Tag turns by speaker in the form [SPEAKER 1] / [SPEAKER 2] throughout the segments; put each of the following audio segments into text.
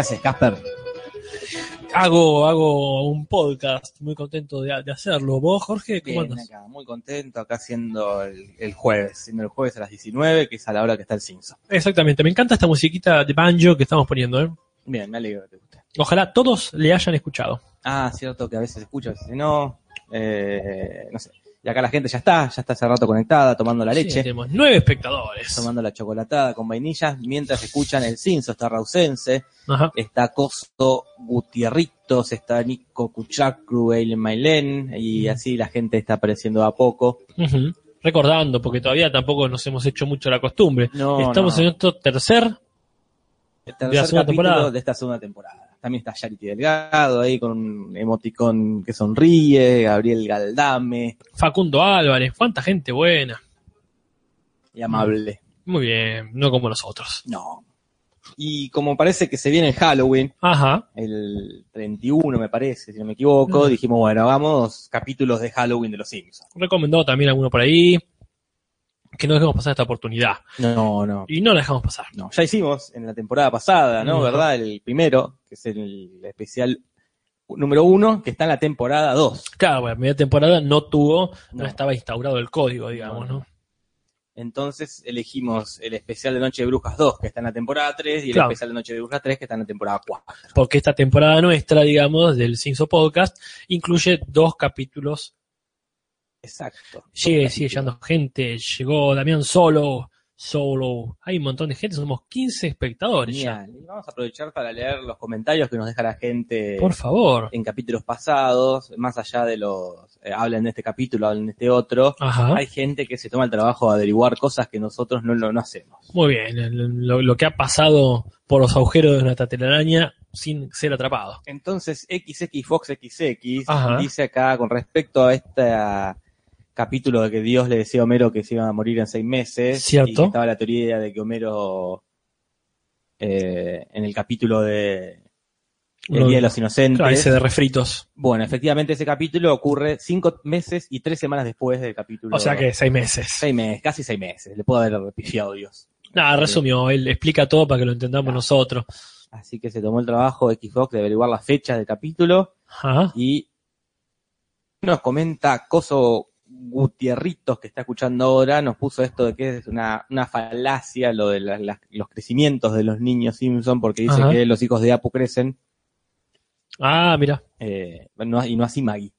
[SPEAKER 1] ¿Qué haces, Casper?
[SPEAKER 2] Hago, hago un podcast, muy contento de, de hacerlo. ¿Vos, Jorge, cómo
[SPEAKER 1] Bien,
[SPEAKER 2] andas?
[SPEAKER 1] acá, muy contento, acá haciendo el, el jueves, siendo el jueves a las 19, que es a la hora que está el Simpson.
[SPEAKER 2] Exactamente, me encanta esta musiquita de banjo que estamos poniendo. ¿eh?
[SPEAKER 1] Bien, me alegro que te guste.
[SPEAKER 2] Ojalá todos le hayan escuchado.
[SPEAKER 1] Ah, cierto que a veces escucho, a veces no. Eh, no sé. Y acá la gente ya está, ya está hace rato conectada, tomando la
[SPEAKER 2] Sí,
[SPEAKER 1] leche,
[SPEAKER 2] tenemos nueve espectadores.
[SPEAKER 1] tomando la chocolatada con vainillas, mientras escuchan el Simpson, está Rausense,
[SPEAKER 2] Ajá.
[SPEAKER 1] está Costo Gutierritos, está Nico Kuchakru, Eileen Mailén, y así la gente está apareciendo a poco.
[SPEAKER 2] Recordando, porque todavía tampoco nos hemos hecho mucho la costumbre.
[SPEAKER 1] No,
[SPEAKER 2] Estamos
[SPEAKER 1] no.
[SPEAKER 2] en nuestro tercer
[SPEAKER 1] El
[SPEAKER 2] ¿De la segunda temporada?
[SPEAKER 1] de esta segunda temporada. También está Charity Delgado ahí con un emoticón que sonríe, Gabriel Galdame
[SPEAKER 2] Facundo Álvarez. Cuánta gente buena.
[SPEAKER 1] y amable.
[SPEAKER 2] Muy bien, no como nosotros.
[SPEAKER 1] No. Y como parece que se viene el Halloween,
[SPEAKER 2] Ajá.
[SPEAKER 1] el 31 me parece, si no me equivoco,
[SPEAKER 2] Mm.
[SPEAKER 1] dijimos, bueno, hagamos capítulos de Halloween de los Simpsons.
[SPEAKER 2] Recomendado también alguno por ahí. Que no dejemos pasar esta oportunidad.
[SPEAKER 1] No, no,
[SPEAKER 2] Y no la dejamos pasar.
[SPEAKER 1] no. Ya hicimos en la temporada pasada, ¿no? ¿Verdad? El primero, que es el especial número uno, que está en la temporada 2.
[SPEAKER 2] Claro, bueno, media temporada no tuvo, no,
[SPEAKER 1] No.
[SPEAKER 2] estaba instaurado el código, digamos,
[SPEAKER 1] No. Entonces elegimos el especial de Noche de Brujas 2, que está en la temporada 3, y el especial de Noche de Brujas 3, que está en la temporada 4.
[SPEAKER 2] Porque esta temporada nuestra, digamos, del Cinso Podcast, incluye dos capítulos.
[SPEAKER 1] Exacto.
[SPEAKER 2] Sigue, sigue llegando gente, llegó Damián Solo, Solo, hay un montón de gente, somos 15 espectadores ya.
[SPEAKER 1] Genial. Y vamos a aprovechar para leer los comentarios que nos deja la gente
[SPEAKER 2] Por favor.
[SPEAKER 1] en capítulos pasados, más allá de los, eh, hablan de este capítulo, hablan de este otro.
[SPEAKER 2] Ajá.
[SPEAKER 1] Hay gente que se toma el trabajo de averiguar cosas que nosotros no, no hacemos.
[SPEAKER 2] Muy bien, lo, lo que ha pasado por los agujeros de una telaraña sin ser atrapado.
[SPEAKER 1] Entonces, XX Fox XX
[SPEAKER 2] Ajá.
[SPEAKER 1] dice acá con respecto a ah, capítulo de que Dios le decía a Homero que se iba a morir en seis meses.
[SPEAKER 2] Cierto.
[SPEAKER 1] Y que estaba la teoría de que Homero, eh, en el capítulo de El Día de los Inocentes.
[SPEAKER 2] Claro, ese de refritos.
[SPEAKER 1] Bueno, efectivamente ese capítulo ocurre cinco meses y tres semanas después del capítulo.
[SPEAKER 2] O sea que seis meses.
[SPEAKER 1] Seis meses, casi seis meses. Le puedo haber pifiado Dios.
[SPEAKER 2] Nada, resumió, él explica todo para que lo entendamos
[SPEAKER 1] Claro.
[SPEAKER 2] nosotros.
[SPEAKER 1] Así que se tomó el trabajo Xbox de averiguar las fechas del capítulo
[SPEAKER 2] Ajá.
[SPEAKER 1] y nos comenta Coso Gutierritos que está escuchando ahora, nos puso esto de que es una, una falacia lo de la- la- los crecimientos de los niños Simpson porque dice
[SPEAKER 2] Ajá.
[SPEAKER 1] que los hijos de Apu crecen
[SPEAKER 2] Ah, mira.
[SPEAKER 1] eh, no- y no así Maggie.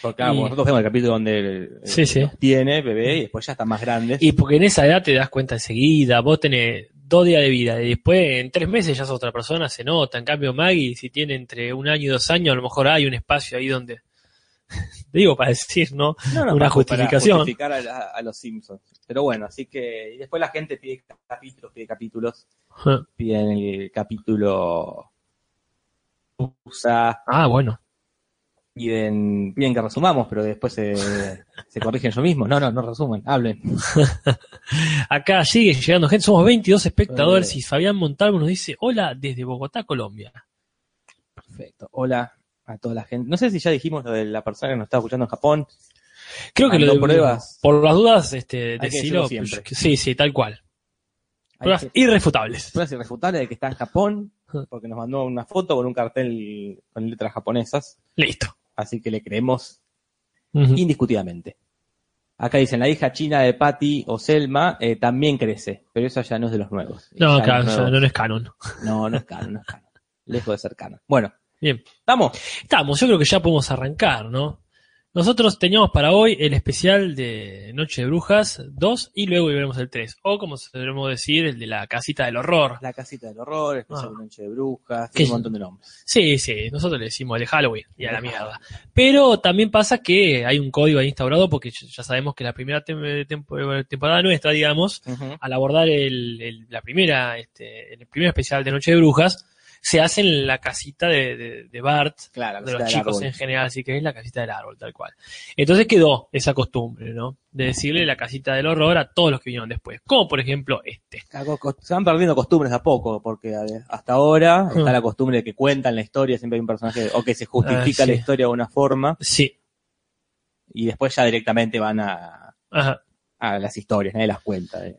[SPEAKER 1] Porque
[SPEAKER 2] Y-
[SPEAKER 1] nosotros vemos el capítulo donde
[SPEAKER 2] Sí,
[SPEAKER 1] tiene bebé y después ya están más grandes.
[SPEAKER 2] Y porque en esa edad te das cuenta enseguida, vos tenés dos días de vida y después en tres meses ya sos otra persona, se nota. En cambio, Maggie, si tiene entre un año y dos años, a lo mejor hay un espacio ahí donde. Digo, para decir, ¿no?
[SPEAKER 1] No, no,
[SPEAKER 2] una justificación.
[SPEAKER 1] Para justificar a, los Simpsons. Pero bueno, así que y después la gente pide capítulos, pide capítulos, piden el capítulo USA,
[SPEAKER 2] Ah, bueno.
[SPEAKER 1] piden, piden que resumamos, pero después se, se corrigen ellos mismos. No, no, no resumen, hablen.
[SPEAKER 2] Acá sigue llegando gente, somos 22 espectadores
[SPEAKER 1] Eh.
[SPEAKER 2] y Fabián Montalvo nos dice, hola desde Bogotá, Colombia.
[SPEAKER 1] Perfecto. Hola a toda la gente. No sé si ya dijimos lo de la persona que nos está escuchando en Japón.
[SPEAKER 2] Creo que lo de
[SPEAKER 1] pruebas.
[SPEAKER 2] Por las dudas, este,
[SPEAKER 1] decirlo
[SPEAKER 2] pues, Sí, sí, tal cual.
[SPEAKER 1] Hay
[SPEAKER 2] Pruebas
[SPEAKER 1] que-
[SPEAKER 2] irrefutables.
[SPEAKER 1] pruebas irrefutables de que está en Japón, porque nos mandó una foto con un cartel con letras japonesas.
[SPEAKER 2] Listo.
[SPEAKER 1] Así que le creemos
[SPEAKER 2] Ujú.
[SPEAKER 1] indiscutidamente. Acá dicen, la hija china de Patty o Selma eh, también crece, pero eso ya no es de los nuevos.
[SPEAKER 2] No,
[SPEAKER 1] Ya
[SPEAKER 2] claro,
[SPEAKER 1] nuevos-
[SPEAKER 2] no es canon.
[SPEAKER 1] no, no es canon, no es canon. Lejos de ser canon. Bueno,
[SPEAKER 2] Bien.
[SPEAKER 1] ¿estamos?
[SPEAKER 2] Estamos, yo creo que ya podemos arrancar, ¿no? Nosotros teníamos para hoy el especial de Noche de Brujas 2 y luego veremos el 3. O como debemos decir, el de la casita del horror.
[SPEAKER 1] La casita del horror, especial
[SPEAKER 2] Ah.
[SPEAKER 1] de Noche de Brujas,
[SPEAKER 2] ¿Qué
[SPEAKER 1] un montón de nombres.
[SPEAKER 2] Sí, sí, nosotros le decimos el de Halloween y a la mierda. Pero también pasa que hay un código ahí instaurado porque ya sabemos que la primera tem- tempo- temporada nuestra, digamos, al abordar el, el- la primera, este, el primer especial de Noche de Brujas, se hace en la casita de, de- de Bart,
[SPEAKER 1] Claro, la
[SPEAKER 2] de los chicos
[SPEAKER 1] árbol.
[SPEAKER 2] en general, así que es la casita del árbol, tal cual. Entonces quedó esa costumbre, ¿no? De decirle la casita del horror a todos los que vinieron después. Como por ejemplo este.
[SPEAKER 1] Se van perdiendo costumbres a poco, porque hasta ahora
[SPEAKER 2] Hmm.
[SPEAKER 1] está la costumbre de que cuentan la historia, siempre hay un personaje, o que se justifica
[SPEAKER 2] Ah, sí.
[SPEAKER 1] la historia de una forma,
[SPEAKER 2] Sí.
[SPEAKER 1] y después ya directamente van a,
[SPEAKER 2] Ajá.
[SPEAKER 1] a las historias, nadie las cuenta. eh.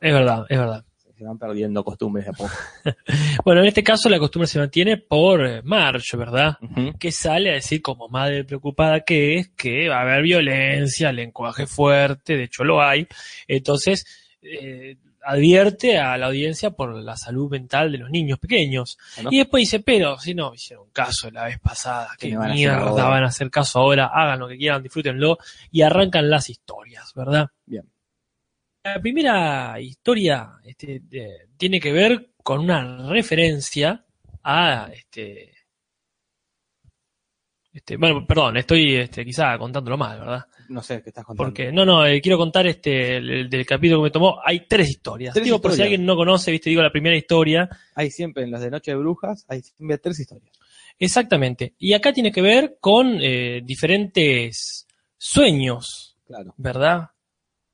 [SPEAKER 2] Es verdad, es verdad.
[SPEAKER 1] Se van perdiendo costumbres de a poco.
[SPEAKER 2] Bueno, en este caso la costumbre se mantiene por eh, Marge, ¿verdad? Que sale a decir, como madre preocupada que es, que va a haber violencia, lenguaje fuerte, de hecho lo hay. Entonces, eh, advierte a la audiencia por la salud mental de los niños pequeños.
[SPEAKER 1] ¿no?
[SPEAKER 2] Y después dice, pero si no hicieron caso la vez pasada,
[SPEAKER 1] ¿Qué
[SPEAKER 2] qué
[SPEAKER 1] me van a hacer
[SPEAKER 2] mierda van a hacer caso ahora, hagan lo que quieran, disfrútenlo, y arrancan las historias, ¿verdad?
[SPEAKER 1] Bien.
[SPEAKER 2] La primera historia este, de- tiene que ver con una referencia a este. este bueno, perdón, estoy este, quizá contándolo mal, ¿verdad?
[SPEAKER 1] No sé qué estás contando.
[SPEAKER 2] Porque, no, no, eh, quiero contar este el, el del capítulo que me tomó. Hay tres historias.
[SPEAKER 1] Tres
[SPEAKER 2] digo, por si
[SPEAKER 1] historias.
[SPEAKER 2] alguien no conoce, viste, digo la primera historia.
[SPEAKER 1] Hay siempre en las de Noche de Brujas, hay siempre tres historias.
[SPEAKER 2] Exactamente. Y acá tiene que ver con eh, diferentes sueños,
[SPEAKER 1] Claro.
[SPEAKER 2] ¿verdad?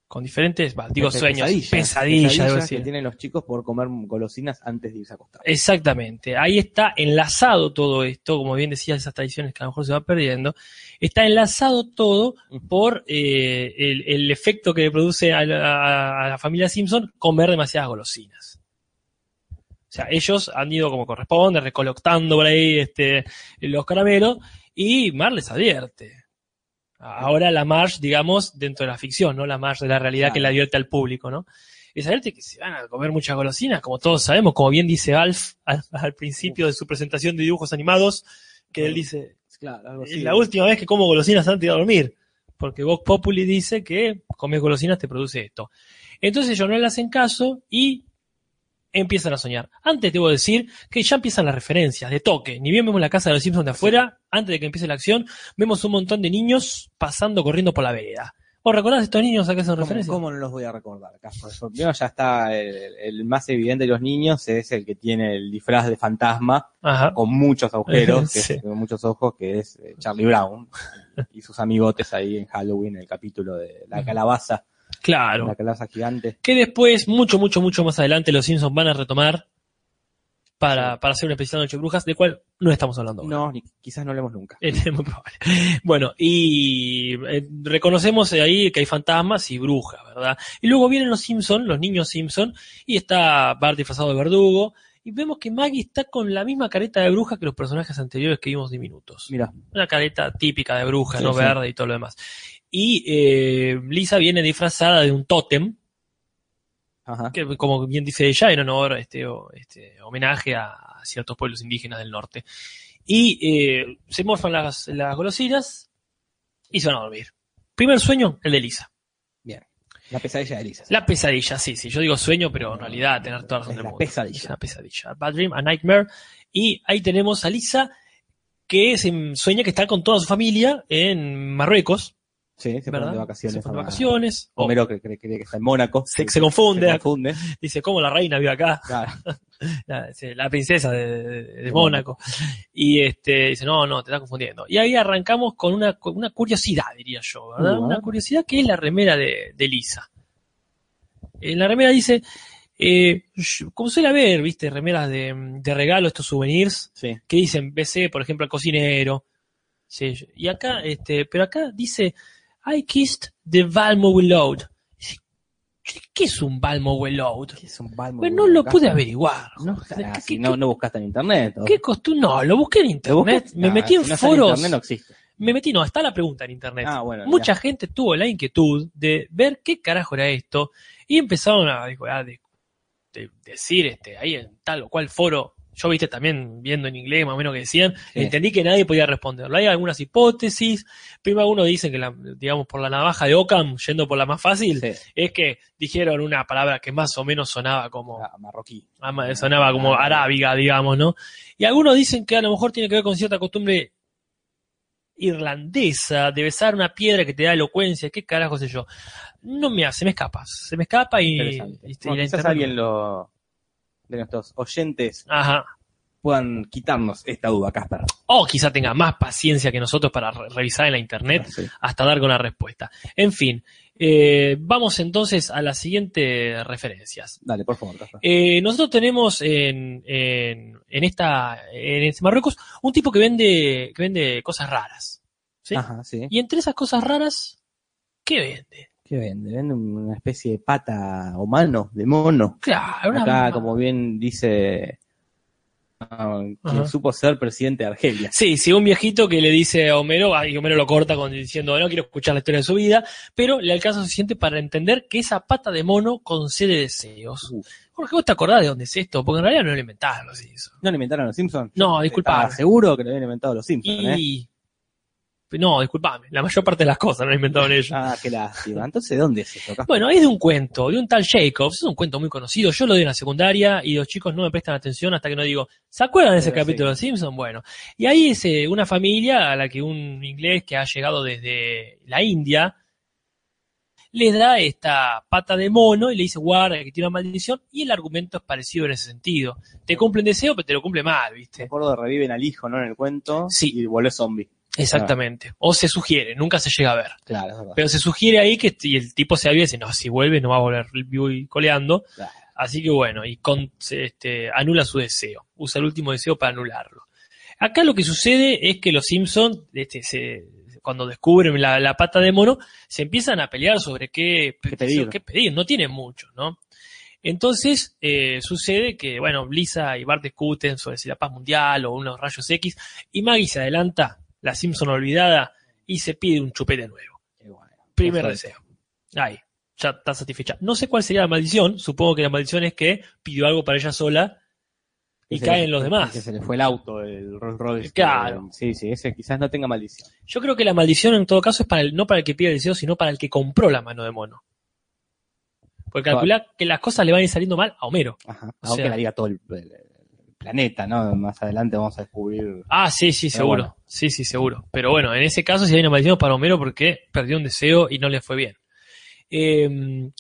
[SPEAKER 2] Con diferentes, va, digo sueños,
[SPEAKER 1] pesadillas,
[SPEAKER 2] pesadillas,
[SPEAKER 1] que tienen los chicos por comer golosinas antes de irse a acostar.
[SPEAKER 2] Exactamente. Ahí está enlazado todo esto, como bien decías, esas tradiciones que a lo mejor se van perdiendo. Está enlazado todo por eh, el, el efecto que le produce a la, a la familia Simpson comer demasiadas golosinas. O sea, ellos han ido como corresponde, recolectando por ahí este, los caramelos, y Mar les advierte. Ahora la Marge, digamos, dentro de la ficción, ¿no? La Marge de la realidad que
[SPEAKER 1] Claro.
[SPEAKER 2] le advierte al público, ¿no? Es advierte que se van a comer muchas golosinas, como todos sabemos, como bien dice Alf al, al principio de su presentación de dibujos animados, que él dice,
[SPEAKER 1] Claro, algo
[SPEAKER 2] es la última vez que como golosinas antes de dormir. Porque Vox Populi dice que comer golosinas te produce esto. Entonces ellos no le hacen caso y empiezan a soñar. Antes debo decir que ya empiezan las referencias de toque. Ni bien vemos la casa de los Simpsons de afuera, antes de que empiece la acción, vemos un montón de niños pasando corriendo por la vereda. ¿Vos recordás estos niños a qué son
[SPEAKER 1] ¿Cómo,
[SPEAKER 2] referencias?
[SPEAKER 1] cómo no los voy a recordar, Casper? Yo- Primero ya está el, el más evidente de los niños, es el que tiene el disfraz de fantasma
[SPEAKER 2] Ajá.
[SPEAKER 1] con muchos agujeros, que es- con muchos ojos, que es eh, Charlie Brown y sus amigotes ahí en Halloween, el capítulo de la calabaza,
[SPEAKER 2] Claro.
[SPEAKER 1] la calabaza gigante.
[SPEAKER 2] que después, mucho, mucho, mucho más adelante, los Simpsons van a retomar para, para hacer una especial Noche de Brujas, de cual no estamos hablando ahora.
[SPEAKER 1] No, ni- quizás no hablemos nunca.
[SPEAKER 2] Es muy probable. Bueno, y eh, reconocemos ahí que hay fantasmas y brujas, ¿verdad? Y luego vienen los Simpson, los niños Simpson, y está Bart disfrazado de verdugo, y vemos que Maggie está con la misma careta de bruja que los personajes anteriores que vimos diminutos.
[SPEAKER 1] Mira,
[SPEAKER 2] Una careta típica de bruja,
[SPEAKER 1] Sí,
[SPEAKER 2] ¿no?
[SPEAKER 1] sí.
[SPEAKER 2] Verde y todo lo demás. Y eh, Lisa viene disfrazada de un tótem,
[SPEAKER 1] ajá.
[SPEAKER 2] que como bien dice ella, en honor, este, o- este homenaje a ciertos pueblos indígenas del norte. Y eh, se morfan las, las golosinas y se van a dormir. Primer sueño, el de Lisa.
[SPEAKER 1] Bien. La pesadilla de Elisa.
[SPEAKER 2] La pesadilla, sí, sí. Yo digo sueño, pero en realidad tener toda la razón
[SPEAKER 1] Es
[SPEAKER 2] del
[SPEAKER 1] la
[SPEAKER 2] mundo.
[SPEAKER 1] pesadilla.
[SPEAKER 2] Es una pesadilla. A Bad Dream, a Nightmare. Y ahí tenemos a Lisa que se sueña que está con toda su familia en Marruecos,
[SPEAKER 1] Sí, se
[SPEAKER 2] ¿verdad?
[SPEAKER 1] de vacaciones.
[SPEAKER 2] Se de
[SPEAKER 1] a-
[SPEAKER 2] vacaciones. O
[SPEAKER 1] Homero que cree, cree que está en Mónaco.
[SPEAKER 2] Se- se confunde.
[SPEAKER 1] Se confunde.
[SPEAKER 2] dice, ¿cómo la reina vive acá?
[SPEAKER 1] Claro.
[SPEAKER 2] la, princesa de, de- de Mónaco. Y este dice, no, no, te estás confundiendo. Y ahí arrancamos con una, con una curiosidad, diría yo, ¿verdad?
[SPEAKER 1] Uh,
[SPEAKER 2] Una curiosidad que es la remera de, de Lisa. En la remera dice, eh, como suele haber, viste, remeras de, de regalo, estos souvenirs,
[SPEAKER 1] Sí.
[SPEAKER 2] que dicen, BC, por ejemplo, al cocinero. Sí, y acá, este, pero acá dice, I kissed the Balmowell Load. ¿Qué es un Balmowell Load?
[SPEAKER 1] ¿Qué es un balmo?
[SPEAKER 2] Pues no lo pude averiguar.
[SPEAKER 1] No,
[SPEAKER 2] ¿Qué-
[SPEAKER 1] ah,
[SPEAKER 2] qué-
[SPEAKER 1] si
[SPEAKER 2] qué-
[SPEAKER 1] no, no buscaste en internet. ¿o?
[SPEAKER 2] ¿Qué costumbre? No, lo busqué en
[SPEAKER 1] ¿Lo
[SPEAKER 2] internet. Me metí en
[SPEAKER 1] si no está
[SPEAKER 2] foros.
[SPEAKER 1] internet no existe.
[SPEAKER 2] Me metí, no, está la pregunta en internet.
[SPEAKER 1] Ah, bueno.
[SPEAKER 2] Mucha gente tuvo la inquietud de ver qué carajo era esto y empezaron a, a de- de- decir este, ahí en tal o cual foro. Yo viste también viendo en inglés más o menos que decían,
[SPEAKER 1] Sí.
[SPEAKER 2] entendí que nadie podía responderlo. Hay algunas hipótesis. Primero algunos dicen que la, digamos por la navaja de Ockham, yendo por la más fácil,
[SPEAKER 1] Sí,
[SPEAKER 2] es que dijeron una palabra que más o menos sonaba como
[SPEAKER 1] ah, marroquí.
[SPEAKER 2] ama- sonaba como
[SPEAKER 1] Ah,
[SPEAKER 2] arábiga, digamos, ¿no? Y algunos dicen que a lo mejor tiene que ver con cierta costumbre irlandesa de besar una piedra que te da elocuencia, qué carajo sé yo. No me hace, se me escapa, se me escapa y, y-
[SPEAKER 1] Bueno, quizás alguien lo, de nuestros oyentes
[SPEAKER 2] Ajá.
[SPEAKER 1] puedan quitarnos esta duda, Casper.
[SPEAKER 2] O quizá tenga más paciencia que nosotros para re- revisar en la internet
[SPEAKER 1] Sí.
[SPEAKER 2] hasta dar con la respuesta. En fin, eh, vamos entonces a las siguientes referencias.
[SPEAKER 1] Dale, por favor.
[SPEAKER 2] Eh, nosotros tenemos en, en, en esta en este Marruecos un tipo que vende que vende cosas raras. ¿sí?
[SPEAKER 1] Ajá, sí.
[SPEAKER 2] Y entre esas cosas raras, ¿qué vende?
[SPEAKER 1] ¿Qué vende? Vende una especie de pata o mano de mono.
[SPEAKER 2] Claro, una-
[SPEAKER 1] Acá, como bien dice, ah, quien
[SPEAKER 2] Ajá.
[SPEAKER 1] supo ser presidente de Argelia.
[SPEAKER 2] Sí, sí, un viejito que le dice a Homero, ah, y Homero lo corta con, diciendo, no quiero escuchar la historia de su vida, pero le alcanza suficiente para entender que esa pata de mono concede deseos.
[SPEAKER 1] Uf.
[SPEAKER 2] Jorge, ¿vos te acordás de dónde es esto? Porque en realidad no lo inventaron los Simpsons.
[SPEAKER 1] ¿No le inventaron los Simpsons?
[SPEAKER 2] No, disculpame.
[SPEAKER 1] Ah, seguro que lo habían inventado los Simpsons, ¿eh?
[SPEAKER 2] No, disculpame, la mayor parte de las cosas no lo inventaron ellos.
[SPEAKER 1] Ah, qué lástima. Entonces, ¿dónde es eso? Casper?
[SPEAKER 2] Bueno, es de un cuento, de un tal Jacobs, es un cuento muy conocido, yo lo di en la secundaria y los chicos no me prestan atención hasta que no digo, ¿se acuerdan de ese
[SPEAKER 1] Pero
[SPEAKER 2] capítulo de Los Simpsons? Bueno, y ahí es eh, una familia a la que un inglés que ha llegado desde la India le da esta pata de mono y le dice, guarda que tiene una maldición, y el argumento es parecido en ese sentido. Te cumple un deseo, pero te lo cumple mal,
[SPEAKER 1] Me
[SPEAKER 2] ¿viste?
[SPEAKER 1] acuerdo de reviven al hijo, ¿no? En el cuento.
[SPEAKER 2] Sí.
[SPEAKER 1] Y vuelve zombie.
[SPEAKER 2] Exactamente. O se sugiere, nunca se llega a ver.
[SPEAKER 1] Claro.
[SPEAKER 2] Pero se sugiere ahí que y el tipo se avisa y dice, no, si vuelve no va a volver vivo y coleando.
[SPEAKER 1] Claro.
[SPEAKER 2] Así que bueno, y con, este, anula su deseo. Usa el último deseo para anularlo. Acá lo que sucede es que los Simpsons, este, se, cuando descubren la, la pata de mono, se empiezan a pelear sobre qué,
[SPEAKER 1] Qué pedir.
[SPEAKER 2] qué pedir. No tienen mucho, ¿no? Entonces, eh, sucede que, bueno, Lisa y Bart discuten sobre si la paz mundial o unos rayos X, y Maggie se adelanta, la Simpson olvidada, y se pide un chupete nuevo.
[SPEAKER 1] Bueno.
[SPEAKER 2] Primer deseo. Ahí, ya está satisfecha. No sé cuál sería la maldición, supongo que la maldición es que pidió algo para ella sola y
[SPEAKER 1] Que
[SPEAKER 2] caen
[SPEAKER 1] le-
[SPEAKER 2] los demás.
[SPEAKER 1] Que se le fue el auto, el Rolls Royce.
[SPEAKER 2] Claro.
[SPEAKER 1] Sí, sí, ese quizás no tenga maldición.
[SPEAKER 2] Yo creo que la maldición en todo caso es para el, no para el que pide el deseo, sino para el que compró la mano de mono. Porque calcula que las cosas le van a ir saliendo mal a Homero.
[SPEAKER 1] Ajá.
[SPEAKER 2] O
[SPEAKER 1] Aunque
[SPEAKER 2] sea-
[SPEAKER 1] la diga todo el planeta, ¿no? Más adelante vamos a descubrir.
[SPEAKER 2] Ah, sí, sí,
[SPEAKER 1] Pero
[SPEAKER 2] seguro.
[SPEAKER 1] bueno.
[SPEAKER 2] Sí, sí, seguro. Pero bueno, en ese caso sí hay una maldición para Homero porque perdió un deseo y no le fue bien. Eh,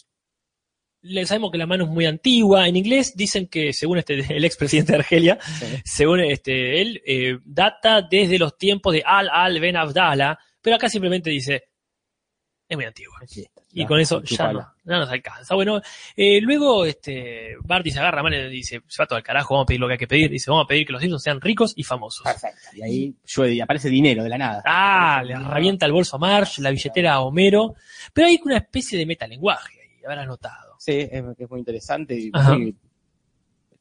[SPEAKER 2] le sabemos que la mano es muy antigua. En inglés dicen que, según este, el expresidente de Argelia,
[SPEAKER 1] Sí.
[SPEAKER 2] según este, él, eh, data desde los tiempos de Al Al Ben Abdallah, pero acá simplemente dice, es muy antigua.
[SPEAKER 1] Sí,
[SPEAKER 2] Y
[SPEAKER 1] ya,
[SPEAKER 2] con eso ya no, ya nos alcanza. Bueno, eh, luego este, Barty se agarra mano y dice, se va todo al carajo, vamos a pedir lo que hay que pedir. Dice, vamos a pedir que los Simpsons sean ricos y famosos.
[SPEAKER 1] Perfecto. Y ahí llueve y aparece dinero de la nada.
[SPEAKER 2] Ah, le revienta el bolso a Marge, la billetera a Homero, pero hay una especie de metalenguaje ahí, habrás notado.
[SPEAKER 1] Sí, es, es muy interesante y muy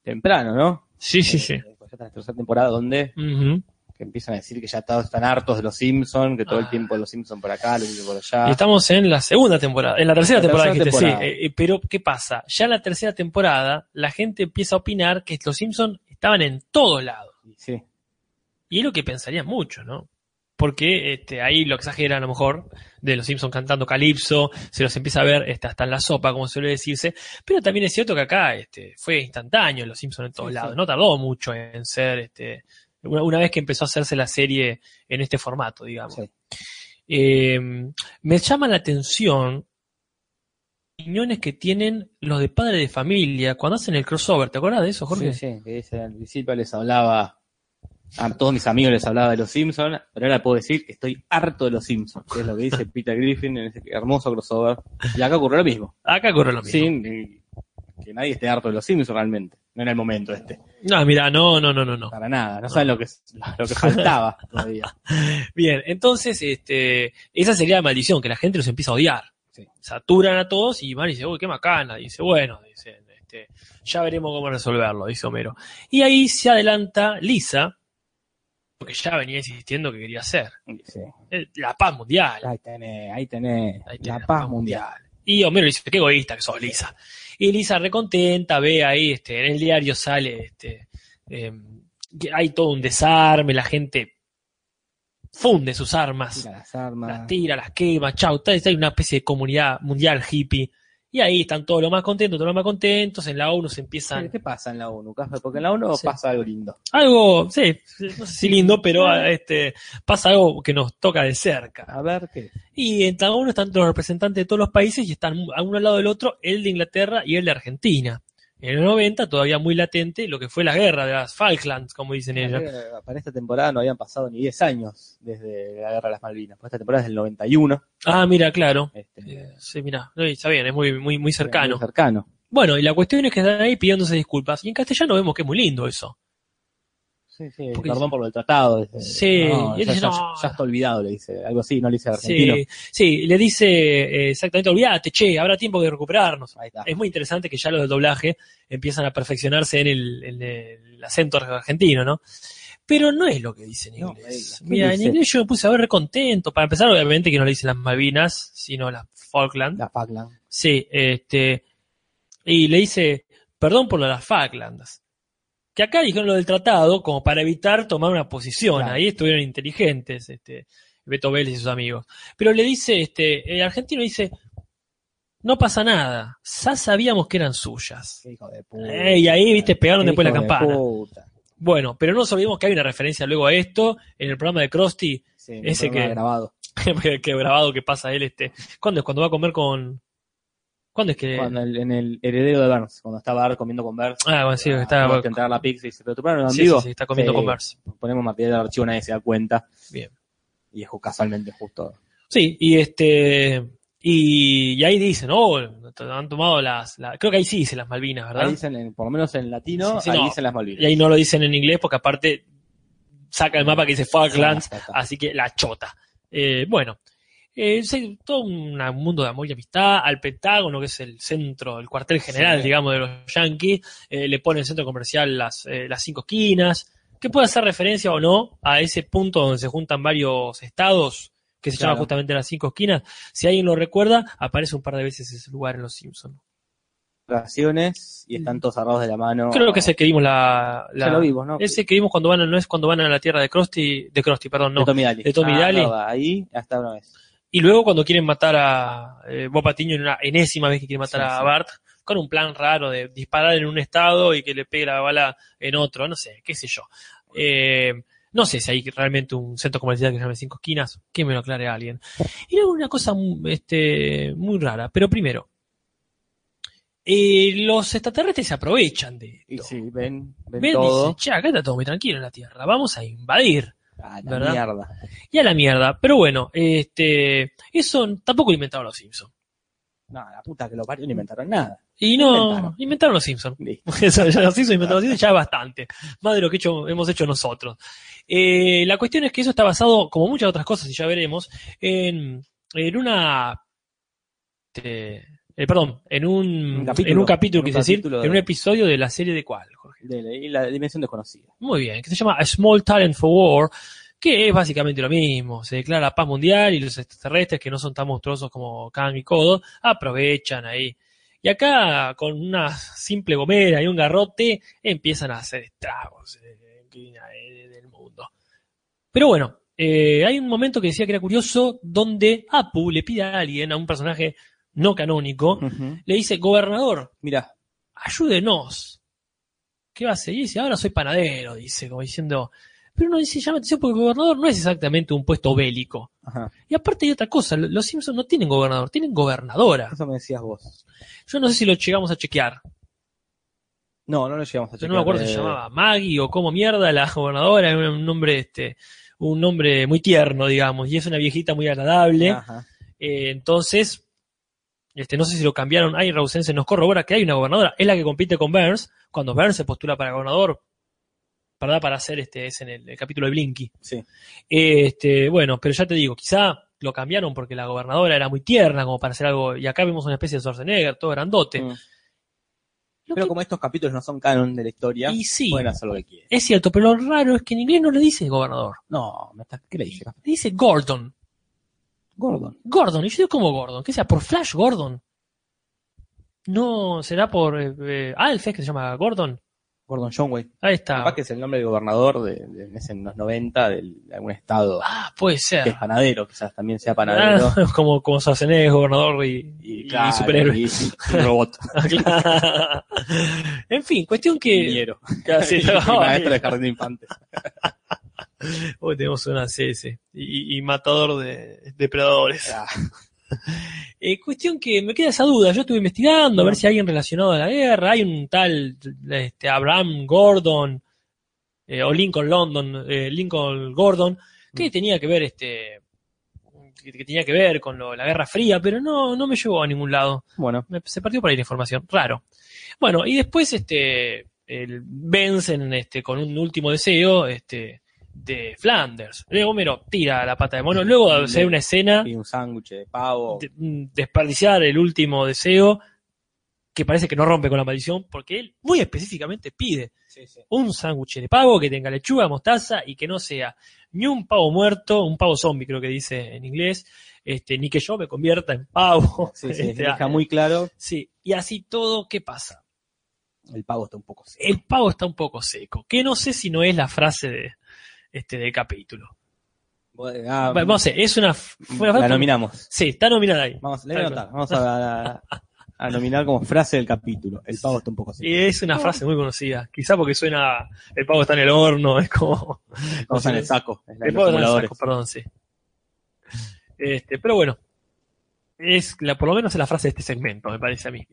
[SPEAKER 1] temprano, ¿no?
[SPEAKER 2] Sí, sí, sí.
[SPEAKER 1] Eh, pues ya está la tercera temporada donde
[SPEAKER 2] Ujú.
[SPEAKER 1] Que empiezan a decir que ya todos están hartos de los Simpsons, que todo el tiempo los Simpsons por acá, los Simpsons por allá.
[SPEAKER 2] Y estamos en la segunda temporada, en la tercera
[SPEAKER 1] La
[SPEAKER 2] temporada,
[SPEAKER 1] tercera
[SPEAKER 2] dijiste,
[SPEAKER 1] temporada.
[SPEAKER 2] sí. eh, eh, pero, ¿qué pasa? Ya en la tercera temporada, la gente empieza a opinar que los Simpsons estaban en todos lados.
[SPEAKER 1] Sí,
[SPEAKER 2] Y es lo que pensarían mucho, ¿no? Porque este, ahí lo exageran a lo mejor de los Simpsons cantando Calipso, se los empieza a ver este, hasta en la sopa, como suele decirse. Pero también es cierto que acá este, fue instantáneo los Simpsons en todos
[SPEAKER 1] Sí,
[SPEAKER 2] lados.
[SPEAKER 1] sí.
[SPEAKER 2] No tardó mucho en ser, este, una, vez que empezó a hacerse la serie en este formato, digamos.
[SPEAKER 1] sí.
[SPEAKER 2] Eh, me llama la atención opiniones que tienen los de padre de familia cuando hacen el crossover. ¿Te acuerdas de eso, Jorge?
[SPEAKER 1] Sí, sí, que dice, al principio les hablaba, a todos mis amigos les hablaba de los Simpsons, pero ahora puedo decir que estoy harto de los Simpsons, que es lo que dice Peter Griffin en ese hermoso crossover. Y acá ocurrió lo mismo.
[SPEAKER 2] Acá ocurre lo mismo.
[SPEAKER 1] Eh, que nadie esté harto de los Simpsons realmente. No era el momento este,
[SPEAKER 2] No, mira, no, no, no, no, no.
[SPEAKER 1] para nada. No saben lo que, lo que faltaba todavía.
[SPEAKER 2] Bien, entonces, este, esa sería la maldición, que la gente los empieza a odiar.
[SPEAKER 1] Sí.
[SPEAKER 2] Saturan a todos y van y dice, uy, qué macana. Dice, bueno, dicen, este, ya veremos cómo resolverlo, dice Homero. Y ahí se adelanta Lisa, porque ya venía insistiendo que quería hacer.
[SPEAKER 1] Sí.
[SPEAKER 2] Eh, La paz mundial.
[SPEAKER 1] Ahí tenés, ahí tenés,
[SPEAKER 2] Ahí tenés
[SPEAKER 1] la paz mundial.
[SPEAKER 2] Y Homero dice, qué egoísta que sos, Lisa. Y Lisa recontenta, ve ahí, este, en el diario sale, este, eh, que hay todo un desarme, la gente funde sus armas,
[SPEAKER 1] Tira las armas.
[SPEAKER 2] las tira, las quema, chau, hay una especie de comunidad mundial hippie. Y ahí están todos los más contentos, todos los más contentos, en la ONU se empiezan...
[SPEAKER 1] ¿Qué pasa en la ONU, Café? Porque en la ONU
[SPEAKER 2] Sí.
[SPEAKER 1] pasa algo lindo.
[SPEAKER 2] Algo, sí, no sé si lindo, pero este, pasa algo que nos toca de cerca.
[SPEAKER 1] A ver qué.
[SPEAKER 2] Y en cada uno están los representantes de todos los países y están a uno al lado del otro, el de Inglaterra y el de Argentina. En los 90 todavía muy latente lo que fue la guerra de las Falklands, como dicen ellos.
[SPEAKER 1] Eh, Para esta temporada no habían pasado ni 10 años desde la guerra de las Malvinas. Pues esta temporada es del 91.
[SPEAKER 2] Ah, mira, claro.
[SPEAKER 1] Este,
[SPEAKER 2] Eh, sí, mira, está bien, es muy, muy, muy cercano.
[SPEAKER 1] muy cercano.
[SPEAKER 2] Bueno, y la cuestión es que están ahí pidiéndose disculpas. Y en castellano vemos que es muy lindo eso.
[SPEAKER 1] Sí, sí,
[SPEAKER 2] Porque
[SPEAKER 1] perdón por lo del tratado. dice.
[SPEAKER 2] Sí,
[SPEAKER 1] No, ya,
[SPEAKER 2] dice,
[SPEAKER 1] ya-
[SPEAKER 2] no.
[SPEAKER 1] ya está olvidado, le dice. Algo así, no le dice argentino.
[SPEAKER 2] Sí, sí, le dice eh, exactamente, olvídate, che, habrá tiempo de recuperarnos.
[SPEAKER 1] Ahí está.
[SPEAKER 2] Es muy interesante que ya los del doblaje empiezan a perfeccionarse en el, en el acento argentino, ¿no? Pero no es lo que dice en inglés.
[SPEAKER 1] ¿qué
[SPEAKER 2] Mira, en inglés yo me puse a ver re contento. Para empezar, obviamente que no le dicen las Malvinas, sino las Falkland.
[SPEAKER 1] La Falkland.
[SPEAKER 2] Sí, este. Y le dice, perdón por lo de las Falklands. Que acá dijeron lo del tratado como para evitar tomar una posición.
[SPEAKER 1] Claro.
[SPEAKER 2] Ahí estuvieron inteligentes, este, Beto Vélez y sus amigos. Pero le dice, este, el argentino dice, no pasa nada. Ya sabíamos que eran suyas.
[SPEAKER 1] Qué hijo de puta.
[SPEAKER 2] Eh, y ahí, viste, pegaron después la
[SPEAKER 1] de
[SPEAKER 2] campana.
[SPEAKER 1] puta.
[SPEAKER 2] Bueno, pero no nos olvidemos que hay una referencia luego a esto en el programa de Krusty,
[SPEAKER 1] Sí,
[SPEAKER 2] Ese que-
[SPEAKER 1] grabado.
[SPEAKER 2] que grabado que pasa él, este. ¿Cuándo es? Cuando va a comer con. ¿Cuándo es que.?
[SPEAKER 1] Cuando el- en el heredero de Burns, cuando está Bart comiendo con Burns.
[SPEAKER 2] Ah, bueno, sí, que está.
[SPEAKER 1] Que entrar a la pizza y dice, pero tu programa no en
[SPEAKER 2] Sí,
[SPEAKER 1] vivo.
[SPEAKER 2] sí, sí, está comiendo
[SPEAKER 1] Sí.
[SPEAKER 2] con Bers.
[SPEAKER 1] Ponemos material de archivo, nadie se da cuenta.
[SPEAKER 2] Bien.
[SPEAKER 1] Y es ju- casualmente justo.
[SPEAKER 2] Sí, y este. Y, y ahí dicen, oh, han tomado las. la- creo que ahí sí dice las Malvinas, ¿verdad?
[SPEAKER 1] Ahí dicen, en- por lo menos en latino,
[SPEAKER 2] Sí, sí,
[SPEAKER 1] ahí
[SPEAKER 2] no.
[SPEAKER 1] dicen las Malvinas.
[SPEAKER 2] Y ahí no lo dicen en inglés porque aparte saca el mapa que dice Falklands,
[SPEAKER 1] está, está.
[SPEAKER 2] así que la chota. Eh, bueno, eh, todo un mundo de amor y amistad. Al Pentágono, que es el centro, el cuartel general,
[SPEAKER 1] Sí.
[SPEAKER 2] digamos, de los Yankees, eh, le pone el centro comercial las, eh, las cinco esquinas, que puede hacer referencia o no a ese punto donde se juntan varios estados, que se llama
[SPEAKER 1] Claro.
[SPEAKER 2] justamente las cinco esquinas. Si alguien lo recuerda, aparece un par de veces ese lugar en Los Simpsons.
[SPEAKER 1] Relaciones y están todos agarrados de la mano.
[SPEAKER 2] Creo que es el que vimos la, la-
[SPEAKER 1] lo vimos, ¿no?
[SPEAKER 2] ese que vimos cuando van, a- no es cuando van a la tierra de Krusty, de Krusty, perdón, no.
[SPEAKER 1] de Tommy Daly.
[SPEAKER 2] de Tommy
[SPEAKER 1] Ah,
[SPEAKER 2] Daly.
[SPEAKER 1] verdad, Ahí, hasta una vez.
[SPEAKER 2] Y luego cuando quieren matar a eh, Bob Patiño en una enésima vez que quieren matar
[SPEAKER 1] Sí,
[SPEAKER 2] a
[SPEAKER 1] sí.
[SPEAKER 2] Bart, con un plan raro de disparar en un estado y que le pegue la bala en otro, no sé, qué sé yo. Eh, no sé si hay realmente un centro comercial que se llame Cinco Esquinas, que me lo aclare alguien. Y luego una cosa mm, este, muy rara, pero primero, eh, los extraterrestres se aprovechan de
[SPEAKER 1] Y
[SPEAKER 2] esto.
[SPEAKER 1] sí, ven, ven,
[SPEAKER 2] Ven y
[SPEAKER 1] todo.
[SPEAKER 2] dicen, che, acá está todo muy tranquilo en la Tierra, vamos a invadir.
[SPEAKER 1] La
[SPEAKER 2] ¿verdad?
[SPEAKER 1] mierda.
[SPEAKER 2] Y a la mierda. Pero bueno, este, eso tampoco lo inventaron los Simpsons.
[SPEAKER 1] No, la puta que lo parió no inventaron nada.
[SPEAKER 2] Y no,
[SPEAKER 1] Inventaron.
[SPEAKER 2] inventaron, los Simpsons.
[SPEAKER 1] Listo.
[SPEAKER 2] Eso, ya los Simpsons inventaron los Simpsons ya es bastante. Más de lo que hecho- hemos hecho nosotros. Eh, la cuestión es que eso está basado, como muchas otras cosas, y ya veremos, en, en una. este, eh, perdón, en un,
[SPEAKER 1] capítulo.
[SPEAKER 2] en un capítulo, quise decir,
[SPEAKER 1] de-
[SPEAKER 2] en un episodio de la serie de cuál, Jorge.
[SPEAKER 1] De la, dimensión desconocida.
[SPEAKER 2] Muy bien, que se llama A Small Talent for War, que es básicamente lo mismo. Se declara paz mundial y los extraterrestres, que no son tan monstruosos como Kang y Kodo, aprovechan ahí. Y acá, con una simple gomera y un garrote, empiezan a hacer estragos eh, eh, del mundo. Pero bueno, eh, hay un momento que decía que era curioso, donde Apu le pide a alguien, a un personaje no canónico, le dice, gobernador,
[SPEAKER 1] Mirá,
[SPEAKER 2] ayúdenos. ¿Qué va a hacer? Y dice, ahora soy panadero, dice, como diciendo. Pero uno dice, llama atención porque el gobernador no es exactamente un puesto bélico.
[SPEAKER 1] ajá.
[SPEAKER 2] Y aparte hay otra cosa, lo- los Simpsons no tienen gobernador, tienen gobernadora.
[SPEAKER 1] Eso me decías vos.
[SPEAKER 2] Yo no sé si lo llegamos a chequear.
[SPEAKER 1] No, no lo llegamos a
[SPEAKER 2] Yo
[SPEAKER 1] chequear.
[SPEAKER 2] no me acuerdo si se
[SPEAKER 1] eh,
[SPEAKER 2] llamaba Maggie o como mierda la gobernadora, era un nombre, este, un nombre muy tierno, digamos, y es una viejita muy agradable.
[SPEAKER 1] Ajá.
[SPEAKER 2] Eh, entonces, este, no sé si lo cambiaron. Ahí Rausense nos corrobora que hay una gobernadora. Es la que compite con Burns. Cuando Burns se postula para gobernador, ¿verdad? Para hacer este, es en el, el capítulo de Blinky.
[SPEAKER 1] Sí.
[SPEAKER 2] Este, bueno, pero ya te digo, quizá lo cambiaron porque la gobernadora era muy tierna como para hacer algo. Y acá vemos una especie de Schwarzenegger, todo grandote.
[SPEAKER 1] Mm. Pero
[SPEAKER 2] que-
[SPEAKER 1] como estos capítulos no son canon de la historia,
[SPEAKER 2] y sí,
[SPEAKER 1] pueden hacer lo que quieren.
[SPEAKER 2] es cierto, pero lo raro es que en inglés no le dice gobernador.
[SPEAKER 1] No, ¿qué le dije?
[SPEAKER 2] Le dice Gordon.
[SPEAKER 1] Gordon.
[SPEAKER 2] Gordon. Y yo digo, ¿cómo Gordon? ¿Qué sea? ¿Por Flash Gordon? No, será por eh, eh, Alf, es que se llama Gordon.
[SPEAKER 1] Gordon Johnway.
[SPEAKER 2] Ahí está.
[SPEAKER 1] Capaz que es el nombre del gobernador de, de, en ese- en los 90 del- de algún estado
[SPEAKER 2] Ah, puede
[SPEAKER 1] que
[SPEAKER 2] ser.
[SPEAKER 1] es panadero, quizás también sea panadero.
[SPEAKER 2] Ah, como, como Schwarzenegger, gobernador y, y,
[SPEAKER 1] claro,
[SPEAKER 2] superhéroe.
[SPEAKER 1] Y, y robot.
[SPEAKER 2] Claro. en fin, cuestión que.
[SPEAKER 1] Niñero.
[SPEAKER 2] Casi-
[SPEAKER 1] y maestro de jardín de infantes.
[SPEAKER 2] Hoy tenemos una CS y, y matador de depredadores.
[SPEAKER 1] Ah,
[SPEAKER 2] Eh, cuestión que me queda esa duda. Yo estuve investigando a ver si hay alguien relacionado a la guerra. Hay un tal este, Abraham Gordon eh, o Lincoln London, eh, Lincoln Gordon, que tenía que ver este que, que tenía que ver con lo- la Guerra Fría, pero no, no me llevó a ningún lado.
[SPEAKER 1] bueno,
[SPEAKER 2] Me- se perdió por ahí la información. Raro. Bueno, y después este el- vencen este, con un último deseo este, de Flanders. Luego Homero tira la pata de mono. Luego se ve una escena
[SPEAKER 1] Y un sándwich de pavo.
[SPEAKER 2] de- mm, desperdiciar el último deseo que parece que no rompe con la maldición porque él muy específicamente pide
[SPEAKER 1] Sí, sí.
[SPEAKER 2] un sándwich de pavo que tenga lechuga, mostaza y que no sea ni un pavo muerto, un pavo zombie creo que dice en inglés, este, ni que yo me convierta en pavo.
[SPEAKER 1] Sí, sí,
[SPEAKER 2] Este,
[SPEAKER 1] deja muy claro.
[SPEAKER 2] sí. y así todo, ¿qué pasa?
[SPEAKER 1] El pavo está un poco seco.
[SPEAKER 2] El pavo está un poco seco, que no sé si no es la frase de, este, del capítulo.
[SPEAKER 1] Ah,
[SPEAKER 2] Vamos a ver, es una,
[SPEAKER 1] la
[SPEAKER 2] frase-
[SPEAKER 1] nominamos.
[SPEAKER 2] Sí, está nominada ahí.
[SPEAKER 1] Vamos, le voy a anotar. Vamos a, a nominar como frase del capítulo. El pavo está un poco.
[SPEAKER 2] Y es una frase muy conocida. Quizá porque suena el pavo está en el horno, es como.
[SPEAKER 1] Vamos en el saco. es
[SPEAKER 2] El pavo está en el saco, perdón, sí. Este, pero bueno. Es la, por lo menos es la frase de este segmento, me parece a mí.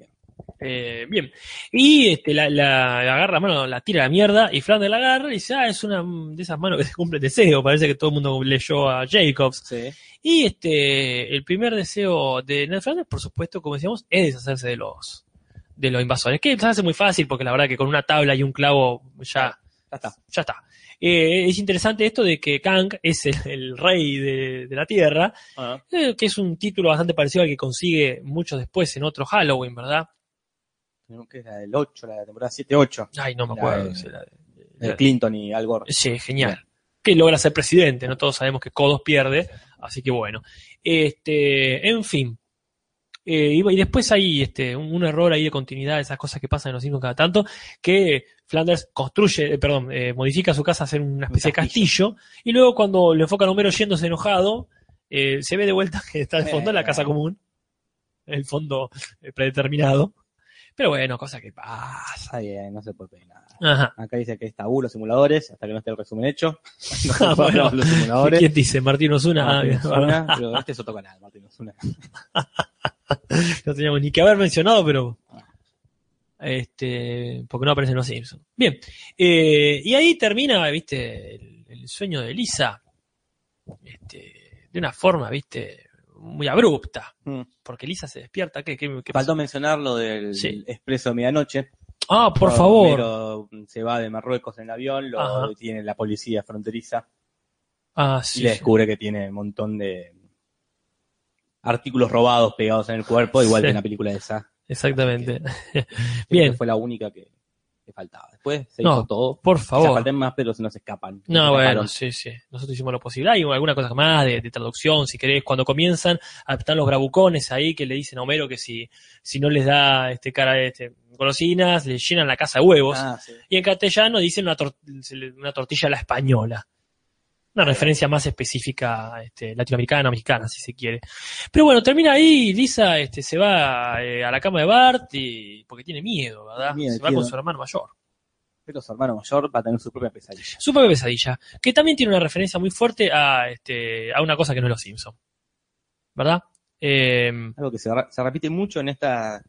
[SPEAKER 2] Eh, bien. Y este, la, la, la agarra la mano, la tira a la mierda, y Flanders la agarra y dice, ah, es una de esas manos que se cumple deseo. Parece que todo el mundo leyó a Jacobs.
[SPEAKER 1] Sí.
[SPEAKER 2] Y este, el primer deseo de Ned Flanders, por supuesto, como decíamos, es deshacerse de los, de los invasores. Que se hace muy fácil porque la verdad que con una tabla y un clavo ya,
[SPEAKER 1] Ya está.
[SPEAKER 2] ya está. Eh, es interesante esto de que Kang es el, el rey de, de la Tierra,
[SPEAKER 1] Ah,
[SPEAKER 2] eh, que es un título bastante parecido al que consigue mucho después en otro Halloween, ¿verdad?
[SPEAKER 1] Creo que es la del 8, la de la temporada 7-8.
[SPEAKER 2] Ay, no me
[SPEAKER 1] La
[SPEAKER 2] acuerdo.
[SPEAKER 1] de-
[SPEAKER 2] la-
[SPEAKER 1] Clinton y Al Gore.
[SPEAKER 2] Sí, genial. Que logra ser presidente, no todos sabemos que Codos pierde, así que bueno. Este, en fin. Eh, y, y después hay este, un, un error ahí de continuidad, esas cosas que pasan en los Simpsons cada tanto, que Flanders construye, eh, perdón, eh, modifica su casa a hacer una especie de
[SPEAKER 1] castillo.
[SPEAKER 2] castillo, y luego cuando le enfocan a Homero yéndose enojado, eh, se ve de vuelta que está de fondo en la casa común, el fondo predeterminado. Pero bueno, cosa que pasa.
[SPEAKER 1] Bien, no se puede pedir nada.
[SPEAKER 2] Ajá.
[SPEAKER 1] Acá dice que es tabú los simuladores, hasta que no esté el resumen hecho. No
[SPEAKER 2] Ah, bueno.
[SPEAKER 1] los simuladores.
[SPEAKER 2] ¿Quién dice? Martín Osuna.
[SPEAKER 1] Martín
[SPEAKER 2] Ah,
[SPEAKER 1] Osuna, pero este es otro canal, Martín Osuna.
[SPEAKER 2] no teníamos ni que haber mencionado, pero. Este. Porque no aparecen los Simpsons. Bien. eh, y ahí termina, viste, el, el sueño de Lisa. Este. De una forma, viste, muy abrupta.
[SPEAKER 1] Mm.
[SPEAKER 2] Porque Lisa se despierta. ¿Qué, qué, qué
[SPEAKER 1] Faltó mencionar lo del
[SPEAKER 2] Sí.
[SPEAKER 1] expreso de medianoche.
[SPEAKER 2] Ah, por
[SPEAKER 1] Cuando
[SPEAKER 2] favor.
[SPEAKER 1] Se va de Marruecos en el avión, lo
[SPEAKER 2] Ajá.
[SPEAKER 1] detiene la policía fronteriza
[SPEAKER 2] Ah,
[SPEAKER 1] y
[SPEAKER 2] sí.
[SPEAKER 1] le
[SPEAKER 2] sí.
[SPEAKER 1] descubre que tiene un montón de artículos robados pegados en el cuerpo, igual
[SPEAKER 2] Sí.
[SPEAKER 1] que en la película esa.
[SPEAKER 2] Exactamente. Bien.
[SPEAKER 1] que Fue la única que, que faltaba. Después se
[SPEAKER 2] No,
[SPEAKER 1] hizo todo.
[SPEAKER 2] Por favor.
[SPEAKER 1] falten más, pero se nos escapan.
[SPEAKER 2] No,
[SPEAKER 1] Se
[SPEAKER 2] bueno,
[SPEAKER 1] escaparon.
[SPEAKER 2] sí, sí. Nosotros hicimos lo posible. Hay alguna cosa más de, de traducción, si querés. Cuando comienzan, están los bravucones ahí que le dicen a Homero que si, si no les da este cara de este, golosinas, le llenan la casa de huevos.
[SPEAKER 1] Ah, sí.
[SPEAKER 2] Y en castellano dicen una, tor- se una tortilla a la española. Una referencia más específica este, latinoamericana o mexicana, si se quiere. Pero bueno, termina ahí, Lisa este, se va eh, a la cama de Bart y, porque tiene miedo, ¿verdad?
[SPEAKER 1] Miedo,
[SPEAKER 2] se va con su hermano mayor.
[SPEAKER 1] Pero su hermano mayor va a tener su propia pesadilla.
[SPEAKER 2] Su propia pesadilla, que también tiene una referencia muy fuerte a, este, a una cosa que no es los Simpsons. ¿Verdad? Eh,
[SPEAKER 1] Algo que se repite mucho en esta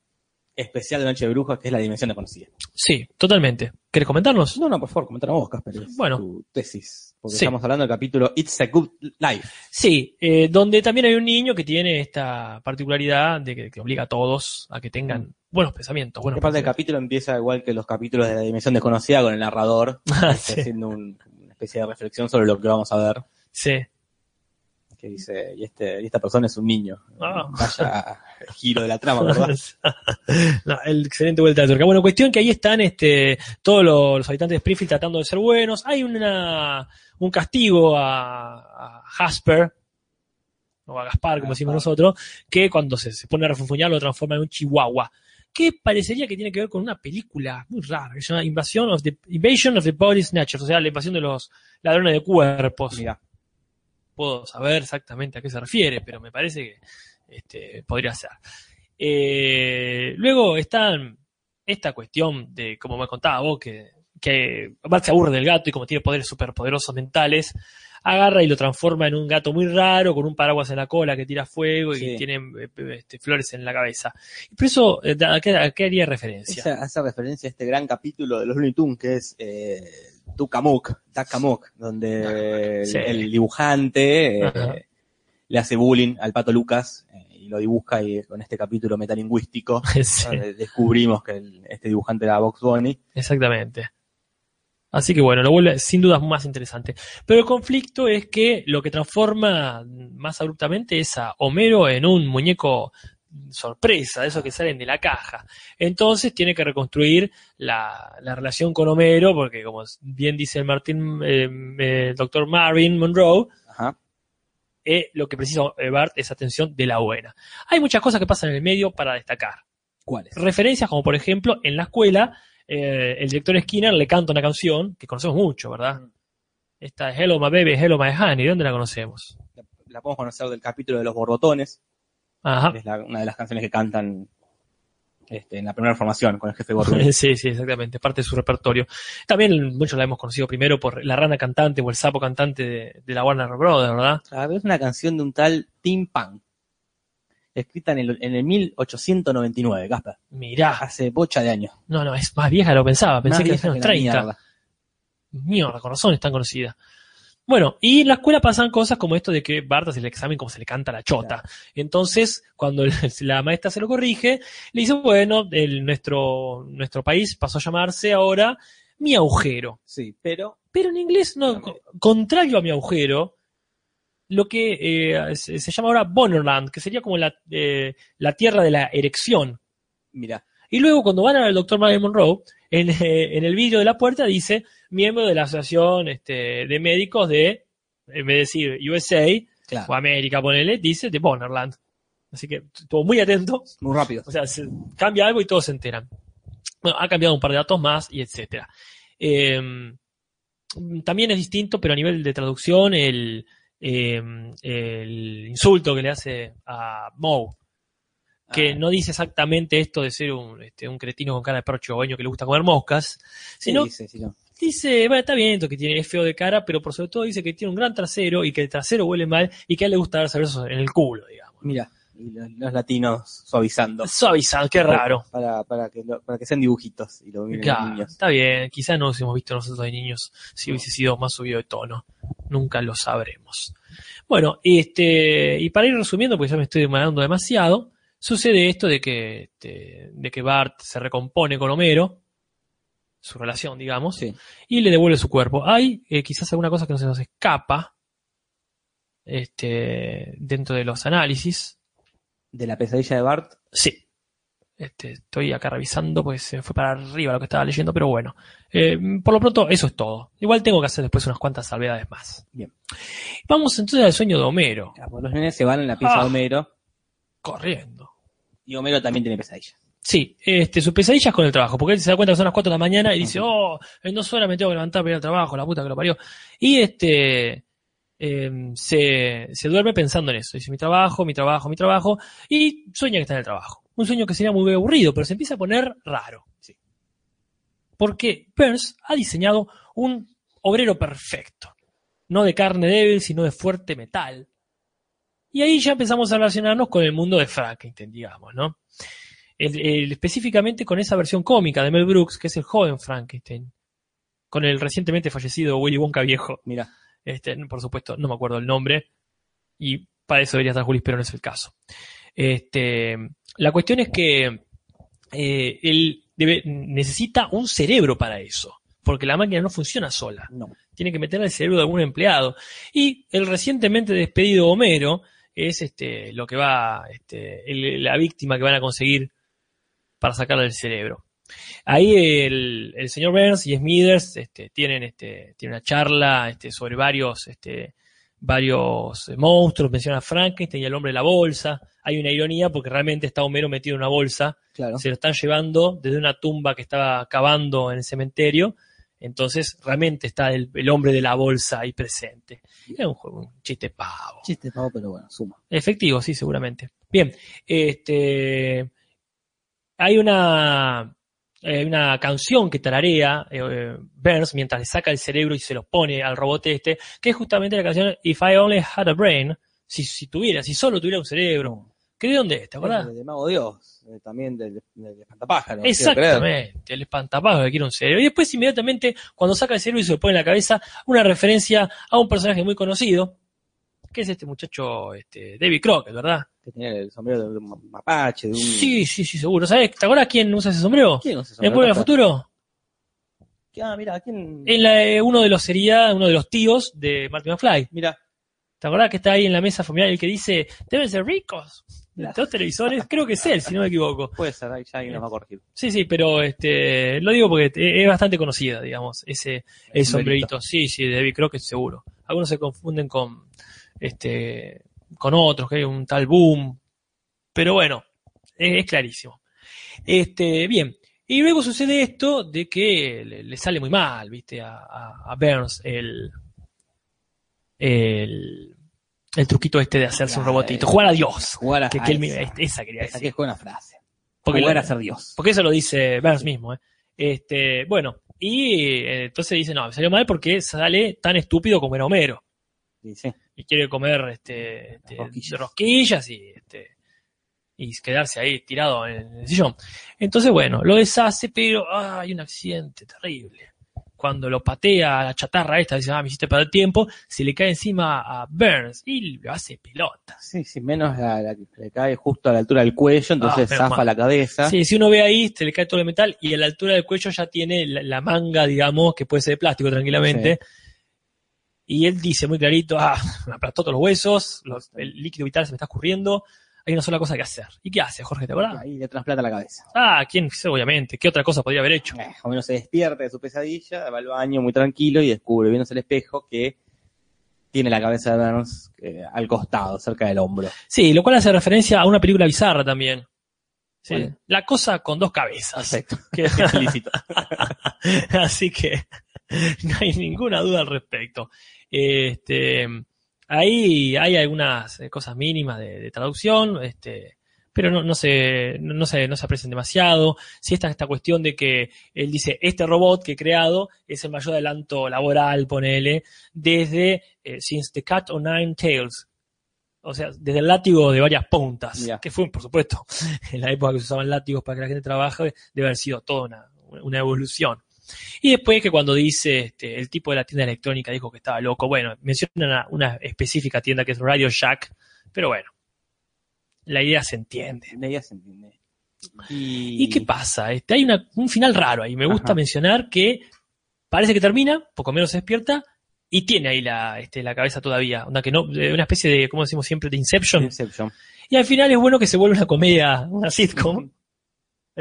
[SPEAKER 1] especial de Noche de Brujas, que es la dimensión desconocida.
[SPEAKER 2] sí, totalmente. ¿Querés comentarnos?
[SPEAKER 1] No, no, por favor, comentanos vos, Casper.
[SPEAKER 2] Bueno.
[SPEAKER 1] Tu tesis. Porque
[SPEAKER 2] Sí.
[SPEAKER 1] estamos hablando del capítulo It's a Good Life.
[SPEAKER 2] Sí, eh, donde también hay un niño que tiene esta particularidad de que, que obliga a todos a que tengan buenos pensamientos. Buenos
[SPEAKER 1] parte del capítulo empieza igual que los capítulos de la dimensión desconocida con el narrador
[SPEAKER 2] Ah,
[SPEAKER 1] este,
[SPEAKER 2] sí.
[SPEAKER 1] haciendo un- una especie de reflexión sobre lo que vamos a ver.
[SPEAKER 2] Sí.
[SPEAKER 1] Que dice, y, este, y esta persona es un niño.
[SPEAKER 2] Ah.
[SPEAKER 1] Vaya giro de la trama, ¿verdad?
[SPEAKER 2] No, el excelente vuelta de tuerca. Bueno, cuestión que ahí están este, todos los, los habitantes de Springfield tratando de ser buenos. Hay una, un castigo a, a Jasper, o a Gaspar, como decimos nosotros, que cuando se, se pone a refunfuñar lo transforma en un chihuahua. Que parecería que tiene que ver con una película muy rara, que se llama Invasion of the, Invasion of the Body Snatchers, o sea, la invasión de los ladrones de cuerpos
[SPEAKER 1] Mira,
[SPEAKER 2] puedo saber exactamente a qué se refiere, pero me parece que este, podría ser. Eh, luego está esta cuestión de, como me contaba vos, que, que Bart se aburre del gato y como tiene poderes superpoderosos mentales, agarra y lo transforma en un gato muy raro, con un paraguas en la cola que tira fuego y
[SPEAKER 1] Sí.
[SPEAKER 2] tiene eh, este, flores en la cabeza. Pero eso, eh, ¿a qué, a qué haría referencia?
[SPEAKER 1] esa, hace referencia a este gran capítulo de los Looney Tunes que es eh, Tucamuk, Takamuk, donde el,
[SPEAKER 2] Sí.
[SPEAKER 1] el dibujante eh. Le hace bullying al pato Lucas eh, y lo dibuja y con este capítulo metalingüístico
[SPEAKER 2] Sí,
[SPEAKER 1] donde descubrimos que el- este dibujante era Box Bunny.
[SPEAKER 2] exactamente. Así que bueno, lo vuelve sin dudas más interesante. Pero el conflicto es que lo que transforma más abruptamente es a Homero en un muñeco sorpresa, de esos que salen de la caja. Entonces tiene que reconstruir la, la relación con Homero, porque como bien dice el Martín, eh, eh, doctor Marvin Monroe,
[SPEAKER 1] Ajá.
[SPEAKER 2] Eh, lo que precisa eh, Bart es atención de la buena. Hay muchas cosas que pasan en el medio para destacar.
[SPEAKER 1] ¿Cuáles?
[SPEAKER 2] Referencias como por ejemplo en la escuela eh, el director Skinner le canta una canción que conocemos mucho, ¿verdad?
[SPEAKER 1] Mm.
[SPEAKER 2] Esta es Hello My Baby, Hello My Honey, ¿de dónde la conocemos?
[SPEAKER 1] La, la podemos conocer del capítulo de los borbotones,
[SPEAKER 2] Ajá.
[SPEAKER 1] es la- una de las canciones que cantan este, en la primera formación con el jefe Gordon.
[SPEAKER 2] Sí, sí, exactamente, parte de su repertorio. También muchos la hemos conocido primero por la rana cantante o el sapo cantante de, de la Warner Brothers, ¿verdad?
[SPEAKER 1] Claro, es una canción de un tal Tim Pan, escrita en el, en el 1899, Gasper.
[SPEAKER 2] Mirá,
[SPEAKER 1] Hace bocha de años.
[SPEAKER 2] no, no, es más vieja de lo que pensaba, pensé
[SPEAKER 1] Más
[SPEAKER 2] que
[SPEAKER 1] vieja
[SPEAKER 2] era unos
[SPEAKER 1] la
[SPEAKER 2] 30.
[SPEAKER 1] mierda.
[SPEAKER 2] Mierda, con razón es tan conocida. Bueno, y en la escuela pasan cosas como esto de que Bart hace el examen como se le canta la chota. Entonces, cuando el- la maestra se lo corrige, le dice, bueno, el, nuestro, nuestro país pasó a llamarse ahora mi agujero.
[SPEAKER 1] Sí, pero
[SPEAKER 2] Pero en inglés, no,
[SPEAKER 1] No.
[SPEAKER 2] co- contrario a mi agujero, lo que eh, se, se llama ahora Bonnerland, que sería como la, eh, la tierra de la erección.
[SPEAKER 1] mira,
[SPEAKER 2] Y luego cuando van al doctor Marilyn Monroe, en, eh, en el vídeo de la puerta dice miembro de la Asociación este, de Médicos de, en vez de decir USA o América, ponele, dice de Bonnerland. Así que estuvo muy atento.
[SPEAKER 1] muy rápido.
[SPEAKER 2] O sea, se cambia algo y todos se enteran. Bueno, ha cambiado un par de datos más y etcétera. Eh, también es distinto, pero a nivel de traducción, el, eh, el insulto que le hace a Moe, que
[SPEAKER 1] Ah,
[SPEAKER 2] no dice exactamente esto de ser un, este, un cretino con cara de perro chihuahueño que le gusta comer moscas, sino
[SPEAKER 1] no.
[SPEAKER 2] dice, bueno, está bien, que tiene, es feo de cara, pero por sobre todo dice que tiene un gran trasero y que el trasero huele mal y que a él le gusta darse besos en el culo, digamos.
[SPEAKER 1] Mira, y los, los latinos suavizando.
[SPEAKER 2] Suavizado, qué raro.
[SPEAKER 1] Para, para, que, lo- para que sean dibujitos y lo miren
[SPEAKER 2] Claro,
[SPEAKER 1] los niños.
[SPEAKER 2] está bien, quizás no nos hemos visto nosotros de niños si hubiese sido más subido de tono. Nunca lo sabremos. Bueno, este, y para ir resumiendo, porque ya me estoy demorando demasiado, sucede esto de que, este, de que Bart se recompone con Homero, su relación, digamos,
[SPEAKER 1] Sí.
[SPEAKER 2] y le devuelve su cuerpo. Hay eh, quizás alguna cosa que no se nos escapa este, dentro de los análisis.
[SPEAKER 1] De la pesadilla de Bart,
[SPEAKER 2] Sí. Este, estoy acá revisando, pues se fue para arriba lo que estaba leyendo, pero bueno. Eh, por lo pronto, eso es todo. Igual tengo que hacer después unas cuantas salvedades más.
[SPEAKER 1] Bien.
[SPEAKER 2] Vamos entonces al sueño de Homero.
[SPEAKER 1] ah, pues los nenes se van en la pieza
[SPEAKER 2] Ah.
[SPEAKER 1] de Homero
[SPEAKER 2] Corriendo.
[SPEAKER 1] Y Homero también tiene pesadilla.
[SPEAKER 2] Sí, este, su pesadilla es con el trabajo, porque él se da cuenta que son las 4 de la mañana y dice, oh, en dos horas me tengo que levantar para ir al trabajo, la puta que lo parió. Y este, eh, se, se duerme pensando en eso. Dice, mi trabajo, mi trabajo, mi trabajo, y sueña que está en el trabajo. Un sueño que sería muy aburrido, pero se empieza a poner raro.
[SPEAKER 1] Sí.
[SPEAKER 2] Porque Burns ha diseñado un obrero perfecto. No de carne débil, sino de fuerte metal. Y ahí ya empezamos a relacionarnos con el mundo de Frankenstein, digamos, ¿no? El- el- específicamente con esa versión cómica de Mel Brooks, que es el joven Frankenstein, con el recientemente fallecido Willy Wonka viejo.
[SPEAKER 1] Mira,
[SPEAKER 2] Este, por supuesto, no me acuerdo el nombre, y para eso debería estar Julis, pero no es el caso. Este, la cuestión es que eh, él debe- necesita un cerebro para eso, porque la máquina no funciona sola
[SPEAKER 1] no.
[SPEAKER 2] tiene que meterle el cerebro de algún empleado. Y el recientemente despedido Homero es este, lo que va, este, el- la víctima que van a conseguir para sacarle el cerebro. Ahí el, el señor Burns y Smithers este, tienen, este, tienen una charla este, sobre varios, este, varios monstruos, menciona a Frankenstein y al hombre de la bolsa. Hay una ironía porque realmente está Homero metido en una bolsa
[SPEAKER 1] Claro.
[SPEAKER 2] se lo están llevando desde una tumba que estaba cavando en el cementerio. Entonces, realmente está el, el hombre de la bolsa ahí presente. Es un, juego- un chiste pavo.
[SPEAKER 1] Chiste pavo, pero bueno, suma.
[SPEAKER 2] Efectivo, sí, seguramente. Bien, este, hay una, eh, una canción que tararea eh, Burns mientras le saca el cerebro y se lo pone al robot este, que es justamente la canción If I Only Had a Brain, si, si tuviera, si solo tuviera un cerebro. ¿Qué de dónde es? ¿Te acordás?
[SPEAKER 1] De, de Mago Dios, eh, también del, del espantapájaro.
[SPEAKER 2] Exactamente, el espantapájaro que quiere un cerebro. Y después inmediatamente, cuando saca el cerebro y se lo pone en la cabeza, una referencia a un personaje muy conocido, que es este muchacho, este, David Crockett, ¿verdad?
[SPEAKER 1] Que tenía el sombrero de un mapache, de un...
[SPEAKER 2] Sí, sí, sí, seguro. ¿Sabes? ¿Te acuerdas quién usa ese sombrero?
[SPEAKER 1] ¿Quién no se
[SPEAKER 2] ¿En Vuelve al Futuro?
[SPEAKER 1] Ah, mira, ¿quién?
[SPEAKER 2] En la- eh, uno de los sería uno de los tíos de Martin McFly.
[SPEAKER 1] Mira,
[SPEAKER 2] ¿Te acuerdas que está ahí en la mesa familiar el que dice, deben ser ricos?
[SPEAKER 1] Claro.
[SPEAKER 2] dos televisores, creo que es él, si no me equivoco.
[SPEAKER 1] puede ser, ahí ya alguien nos va a corregir.
[SPEAKER 2] Sí, sí, pero este, lo digo porque es bastante conocida, digamos, ese, el
[SPEAKER 1] sombrerito.
[SPEAKER 2] sombrerito. Sí, sí, de David Crockett seguro. Algunos se confunden con, este, con otros, que hay un tal Boom. Pero bueno, es, es clarísimo. Este, bien. Y luego sucede esto de que le, le sale muy mal, viste, a, a- a Burns el, el, el truquito este de hacerse un robotito. Jugar a Dios.
[SPEAKER 1] Jugar a,
[SPEAKER 2] Que,
[SPEAKER 1] a
[SPEAKER 2] que él me-
[SPEAKER 1] esa,
[SPEAKER 2] esa quería
[SPEAKER 1] esa que
[SPEAKER 2] decir.
[SPEAKER 1] es buena frase.
[SPEAKER 2] Porque
[SPEAKER 1] Jugar a ser Dios.
[SPEAKER 2] porque eso lo dice Burns mismo, ¿eh? Este, bueno, y eh, entonces dice, no, me salió mal porque sale tan estúpido como era Homero.
[SPEAKER 1] Sí, sí.
[SPEAKER 2] Y quiere comer este, este,
[SPEAKER 1] Rosquillas.
[SPEAKER 2] rosquillas y, este, y quedarse ahí tirado en el sillón. Entonces, bueno, lo deshace, pero ah, hay un accidente terrible. Cuando lo patea a la chatarra esta, dice, ah, me hiciste perder tiempo, se le cae encima a Burns y lo hace pelota.
[SPEAKER 1] Sí, sí, menos la, la que le cae justo a la altura del cuello, entonces
[SPEAKER 2] Ah,
[SPEAKER 1] zafa
[SPEAKER 2] mal.
[SPEAKER 1] la cabeza.
[SPEAKER 2] Sí, si uno ve ahí, se le cae todo el metal y a la altura del cuello ya tiene la, la manga, digamos, que puede ser de plástico tranquilamente. Y él dice muy clarito, ah, me aplastó todos los huesos, los- el líquido vital se me está escurriendo, hay una sola cosa que hacer. ¿Y qué hace, Jorge? ¿Te acuerdas?
[SPEAKER 1] Ahí le trasplata la cabeza.
[SPEAKER 2] Ah, ¿quién? Obviamente, ¿qué otra cosa podría haber hecho?
[SPEAKER 1] Eh, o menos se despierta de su pesadilla, va al baño muy tranquilo y descubre, viéndose el espejo, que tiene la cabeza de Burns eh, al costado, cerca del hombro.
[SPEAKER 2] Sí, lo cual hace referencia a una película bizarra también. Sí. La cosa con dos cabezas.
[SPEAKER 1] Perfecto.
[SPEAKER 2] Que-
[SPEAKER 1] Qué explícito.
[SPEAKER 2] Así que no hay ninguna duda al respecto. Este, ahí hay algunas eh, cosas mínimas de, de traducción, este, pero no, no se, no, se, no se aprecian demasiado. Si esta esta cuestión de que él dice, este robot que he creado es el mayor adelanto laboral, ponele, desde eh, Since the Cat o Nine Tails. O sea, desde el látigo de varias puntas, que fue, por supuesto, en la época que se usaban látigos para que la gente trabaje, debe haber sido toda una, una evolución. Y después que cuando dice este, el tipo de la tienda electrónica dijo que estaba loco, bueno, menciona una, una específica tienda que es Radio Shack, pero bueno, la idea se entiende.
[SPEAKER 1] De ella se entiende. Y,
[SPEAKER 2] ¿Y qué pasa? Este, hay una- un final raro ahí. Me gusta
[SPEAKER 1] Ajá.
[SPEAKER 2] mencionar que parece que termina, poco menos se despierta, y tiene ahí la, este, la cabeza todavía. Onda que no, de una especie de, como decimos siempre, de Inception.
[SPEAKER 1] Inception.
[SPEAKER 2] Y al final es bueno que se vuelve una comedia, una sitcom.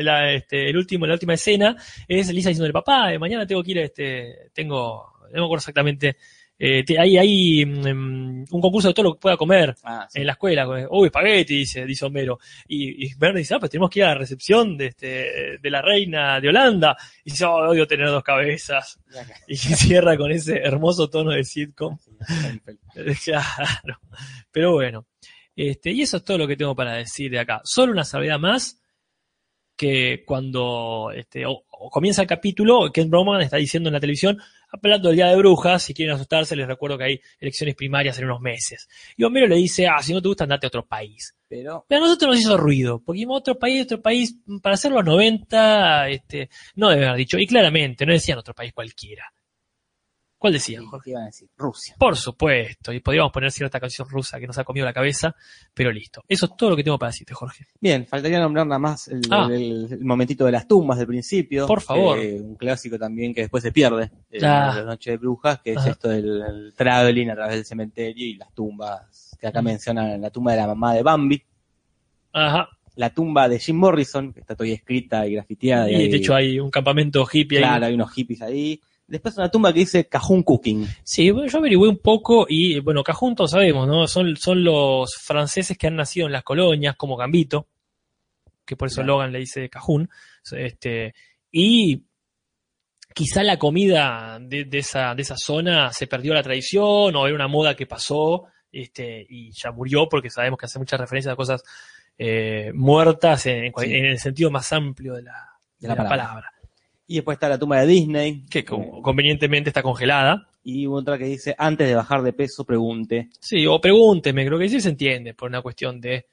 [SPEAKER 2] La, este, el último, la última escena es Lisa diciendo papá, eh, mañana tengo que ir, este, tengo, no me acuerdo exactamente, eh, te- hay, hay mm, un concurso de todo lo que pueda comer
[SPEAKER 1] Ah, sí.
[SPEAKER 2] en la escuela. Uy, espagueti, dice, dice Homero. Y, y Verne dice, ah, pues tenemos que ir a la recepción de, este, de la reina de Holanda. Y dice, oh, odio tener dos cabezas. Y cierra con ese hermoso tono de sitcom. Claro. Pero bueno. Este, y eso es todo lo que tengo para decir de acá. Solo una salvedad más que cuando este, o- o comienza el capítulo, Ken Broman está diciendo en la televisión, apelando al Día de Brujas, si quieren asustarse, les recuerdo que hay elecciones primarias en unos meses. Y Homero le dice, ah, si no te gusta, andate a otro país.
[SPEAKER 1] Pero
[SPEAKER 2] Pero a nosotros nos hizo ruido, porque dijimos, otro país, otro país, para hacer los 90, este, no debe haber dicho, y claramente, no decían otro país cualquiera. ¿Cuál decían, Jorge?
[SPEAKER 1] ¿qué iban a decir? Rusia.
[SPEAKER 2] Por supuesto, y podríamos poner cierta canción rusa que nos ha comido la cabeza, pero listo. Eso es todo lo que tengo para decirte, Jorge.
[SPEAKER 1] Bien, faltaría nombrar nada más el,
[SPEAKER 2] Ah.
[SPEAKER 1] el- el momentito de las tumbas del principio.
[SPEAKER 2] Por favor.
[SPEAKER 1] Eh, un clásico también que después se pierde en
[SPEAKER 2] Ah.
[SPEAKER 1] la noche de brujas, que es esto del el traveling a través del cementerio y las tumbas que acá
[SPEAKER 2] Mm.
[SPEAKER 1] mencionan la tumba de la mamá de Bambi,
[SPEAKER 2] Ajá.
[SPEAKER 1] la tumba de Jim Morrison, que está todavía escrita y grafiteada.
[SPEAKER 2] Y de hecho hay un campamento hippie ahí.
[SPEAKER 1] claro, hay unos hippies ahí. Después una tumba que dice Cajun Cooking.
[SPEAKER 2] Sí, bueno, yo averigüé un poco y, bueno, Cajun todos sabemos, ¿no? Son, son los franceses que han nacido en las colonias, como Gambito, que por eso
[SPEAKER 1] Claro.
[SPEAKER 2] Logan le dice Cajun. Este, y quizá la comida de, de esa, de esa zona se perdió la tradición o era una moda que pasó este, y ya murió porque sabemos que hace muchas referencias a cosas eh, muertas en,
[SPEAKER 1] Sí.
[SPEAKER 2] en el sentido más amplio de la, de la palabra.
[SPEAKER 1] palabra. Y después está la tumba de Disney.
[SPEAKER 2] Que convenientemente está congelada.
[SPEAKER 1] Y otra que dice, antes de bajar de peso, pregunte.
[SPEAKER 2] Sí, o pregúnteme, creo que sí se entiende por una cuestión de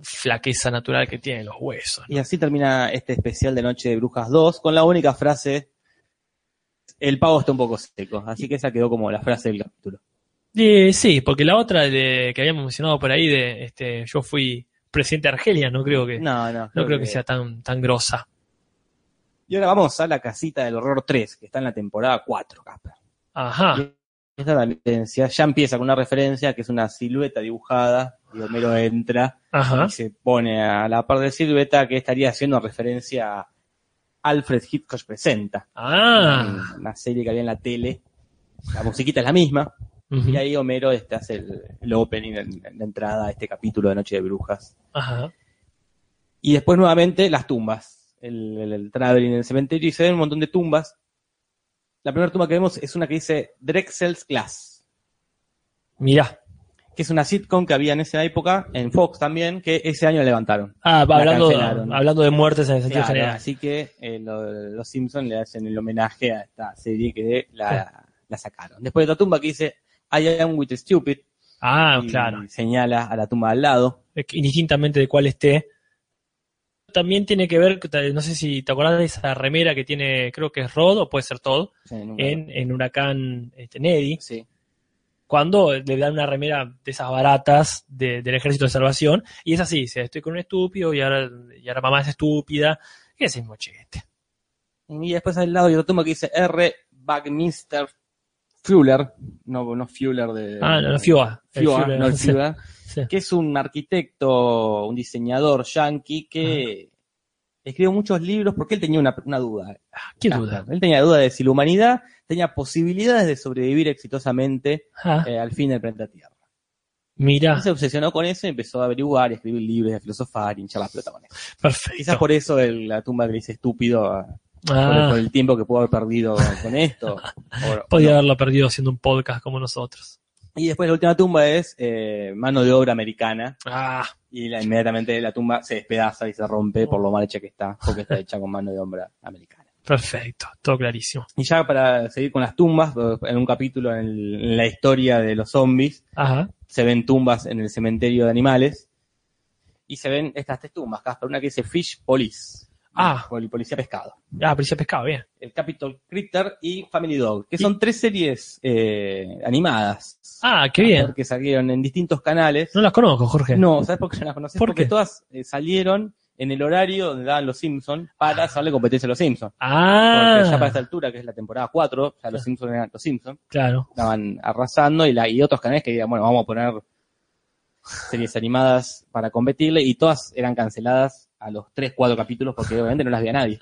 [SPEAKER 2] flaqueza natural que tienen los huesos. ¿no?
[SPEAKER 1] Y así termina este especial de Noche de Brujas 2 con la única frase, el pavo está un poco seco. Así que esa quedó como la frase del capítulo.
[SPEAKER 2] Eh, sí, porque la otra de, que habíamos mencionado por ahí de este, yo fui presidente de Argelia, no creo que, no,
[SPEAKER 1] No, no.
[SPEAKER 2] creo que sea tan, tan grosa.
[SPEAKER 1] Y ahora vamos a la casita del horror 3, que está en la temporada 4, Casper.
[SPEAKER 2] Ajá.
[SPEAKER 1] Esta también ya ya empieza con una referencia que es una silueta dibujada y Homero entra
[SPEAKER 2] Ajá.
[SPEAKER 1] y se pone a la par de silueta que estaría haciendo referencia a Alfred Hitchcock Presenta,
[SPEAKER 2] Ah.
[SPEAKER 1] una serie que había en la tele. La musiquita es la misma y ahí Homero este hace el, el opening, en- en la entrada a este capítulo de Noche de Brujas.
[SPEAKER 2] Ajá.
[SPEAKER 1] Y después nuevamente las tumbas, el, el, el traveling en el cementerio y se ven un montón de tumbas. La primera tumba que vemos es una que dice Drexel's Class.
[SPEAKER 2] Mirá.
[SPEAKER 1] que es una sitcom que había en esa época, en Fox también, que ese año la levantaron.
[SPEAKER 2] Ah,
[SPEAKER 1] La
[SPEAKER 2] hablando, hablando de muertes en el sentido
[SPEAKER 1] Claro,
[SPEAKER 2] general.
[SPEAKER 1] así que eh, lo- los Simpsons le hacen el homenaje a esta serie que la, la sacaron. Después de otra tumba que dice I am with stupid,
[SPEAKER 2] Ah,
[SPEAKER 1] y
[SPEAKER 2] claro.
[SPEAKER 1] señala a la tumba al lado.
[SPEAKER 2] Indistintamente de cuál esté. También tiene que ver, no sé si te acordás de esa remera que tiene, creo que es Rod o puede ser Todd,
[SPEAKER 1] Sí,
[SPEAKER 2] en, en Huracán este, Neddy,
[SPEAKER 1] sí.
[SPEAKER 2] cuando le dan una remera de esas baratas de- del Ejército de Salvación, y es así, se estoy con un estúpido y ahora, y ahora mamá es estúpida, y es mochete.
[SPEAKER 1] Y después al lado hay otra tumba que dice R. Buckminster Fuller, no, no Fuller de...
[SPEAKER 2] Ah, no, no, Fioa, Führer,
[SPEAKER 1] no el
[SPEAKER 2] sí,
[SPEAKER 1] Führer.
[SPEAKER 2] sí.
[SPEAKER 1] que es un arquitecto, un diseñador yankee que escribió muchos libros porque él tenía una, una duda.
[SPEAKER 2] ¿Qué duda?
[SPEAKER 1] Él tenía duda de si la humanidad tenía posibilidades de sobrevivir exitosamente
[SPEAKER 2] Ah,
[SPEAKER 1] eh, al fin del planeta Tierra.
[SPEAKER 2] mira,
[SPEAKER 1] se obsesionó con eso y empezó a averiguar y a escribir libros, y a filosofar y hinchar la pelota con eso.
[SPEAKER 2] perfecto.
[SPEAKER 1] Quizás por eso el- la tumba dice estúpido, ah, por, el, tiempo que pudo haber perdido con esto. o-
[SPEAKER 2] podía
[SPEAKER 1] no.
[SPEAKER 2] haberlo perdido haciendo un podcast como nosotros.
[SPEAKER 1] Y después la última tumba es eh, mano de obra americana.
[SPEAKER 2] Ah,
[SPEAKER 1] Y la, inmediatamente la tumba se despedaza y se rompe por lo mal hecha que está, porque está hecha con mano de obra americana.
[SPEAKER 2] perfecto, todo clarísimo.
[SPEAKER 1] Y ya para seguir con las tumbas, en un capítulo en, el- en la historia de los zombies,
[SPEAKER 2] Ajá,
[SPEAKER 1] se ven tumbas en el cementerio de animales. Y se ven estas tres tumbas, Casper. Una que dice Fish Police.
[SPEAKER 2] Ah.
[SPEAKER 1] Poli- Policía Pescado.
[SPEAKER 2] ah, policía pescado, bien.
[SPEAKER 1] El Capitol Critter y Family Dog. Que son tres series eh, animadas.
[SPEAKER 2] Ah, qué bien.
[SPEAKER 1] Que salieron en distintos canales.
[SPEAKER 2] No las conozco, Jorge.
[SPEAKER 1] No, ¿sabes por qué no las conoces?
[SPEAKER 2] ¿Por
[SPEAKER 1] Porque
[SPEAKER 2] qué?
[SPEAKER 1] todas eh, salieron en el horario donde daban los Simpsons para hacerle competencia a los Simpsons.
[SPEAKER 2] Ah,
[SPEAKER 1] Porque ya para esta altura, que es la temporada 4, ya los Simpsons eran los Simpsons,
[SPEAKER 2] claro.
[SPEAKER 1] estaban arrasando y, la, y otros canales que digan, bueno, vamos a poner series animadas para competirle y todas eran canceladas a los 3, 4 capítulos porque obviamente no las veía nadie.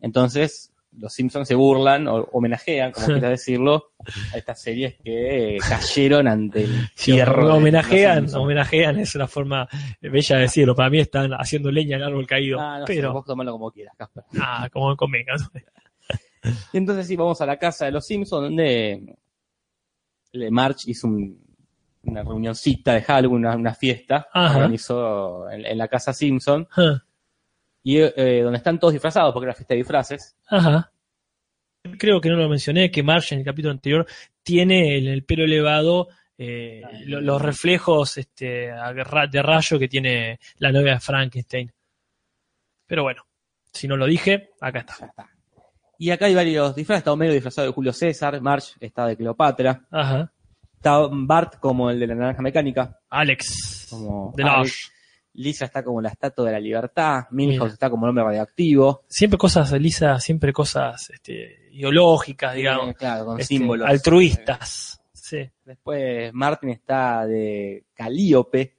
[SPEAKER 1] Entonces, los Simpsons se burlan o homenajean, como quieras decirlo, a estas series que cayeron ante el
[SPEAKER 2] Sí,
[SPEAKER 1] los
[SPEAKER 2] homenajean, homenajean es una forma bella de decirlo. Para mí están haciendo leña al árbol caído.
[SPEAKER 1] Ah, no sé,
[SPEAKER 2] pero,
[SPEAKER 1] vos tomalo como quieras, Casper.
[SPEAKER 2] ah, como convenga.
[SPEAKER 1] Y entonces sí, vamos a la casa de los Simpsons, donde eh, March hizo un- una reunioncita de Halloween, una, una fiesta,
[SPEAKER 2] Ajá.
[SPEAKER 1] organizó en, en la casa Simpson,
[SPEAKER 2] Ah,
[SPEAKER 1] y eh, donde están todos disfrazados, porque era fiesta de disfraces.
[SPEAKER 2] Ajá. Creo que no lo mencioné, que Marge en el capítulo anterior tiene el, el pelo elevado, eh, lo- los reflejos este, de rayo que tiene la novia de Frankenstein. Pero bueno, si no lo dije, acá está.
[SPEAKER 1] Y acá hay varios disfraces, está Homero disfrazado de Julio César, March está de Cleopatra,
[SPEAKER 2] Ajá.
[SPEAKER 1] Está Bart como el de la naranja mecánica,
[SPEAKER 2] Alex.
[SPEAKER 1] como
[SPEAKER 2] De
[SPEAKER 1] Alex.
[SPEAKER 2] Losh.
[SPEAKER 1] Lisa está como la estatua de la libertad, Milhouse está como el hombre radioactivo,
[SPEAKER 2] Siempre cosas, Elisa, siempre cosas este, ideológicas, digamos.
[SPEAKER 1] claro, con
[SPEAKER 2] este,
[SPEAKER 1] símbolos.
[SPEAKER 2] Altruistas. Sí.
[SPEAKER 1] Después Martin está de Calíope,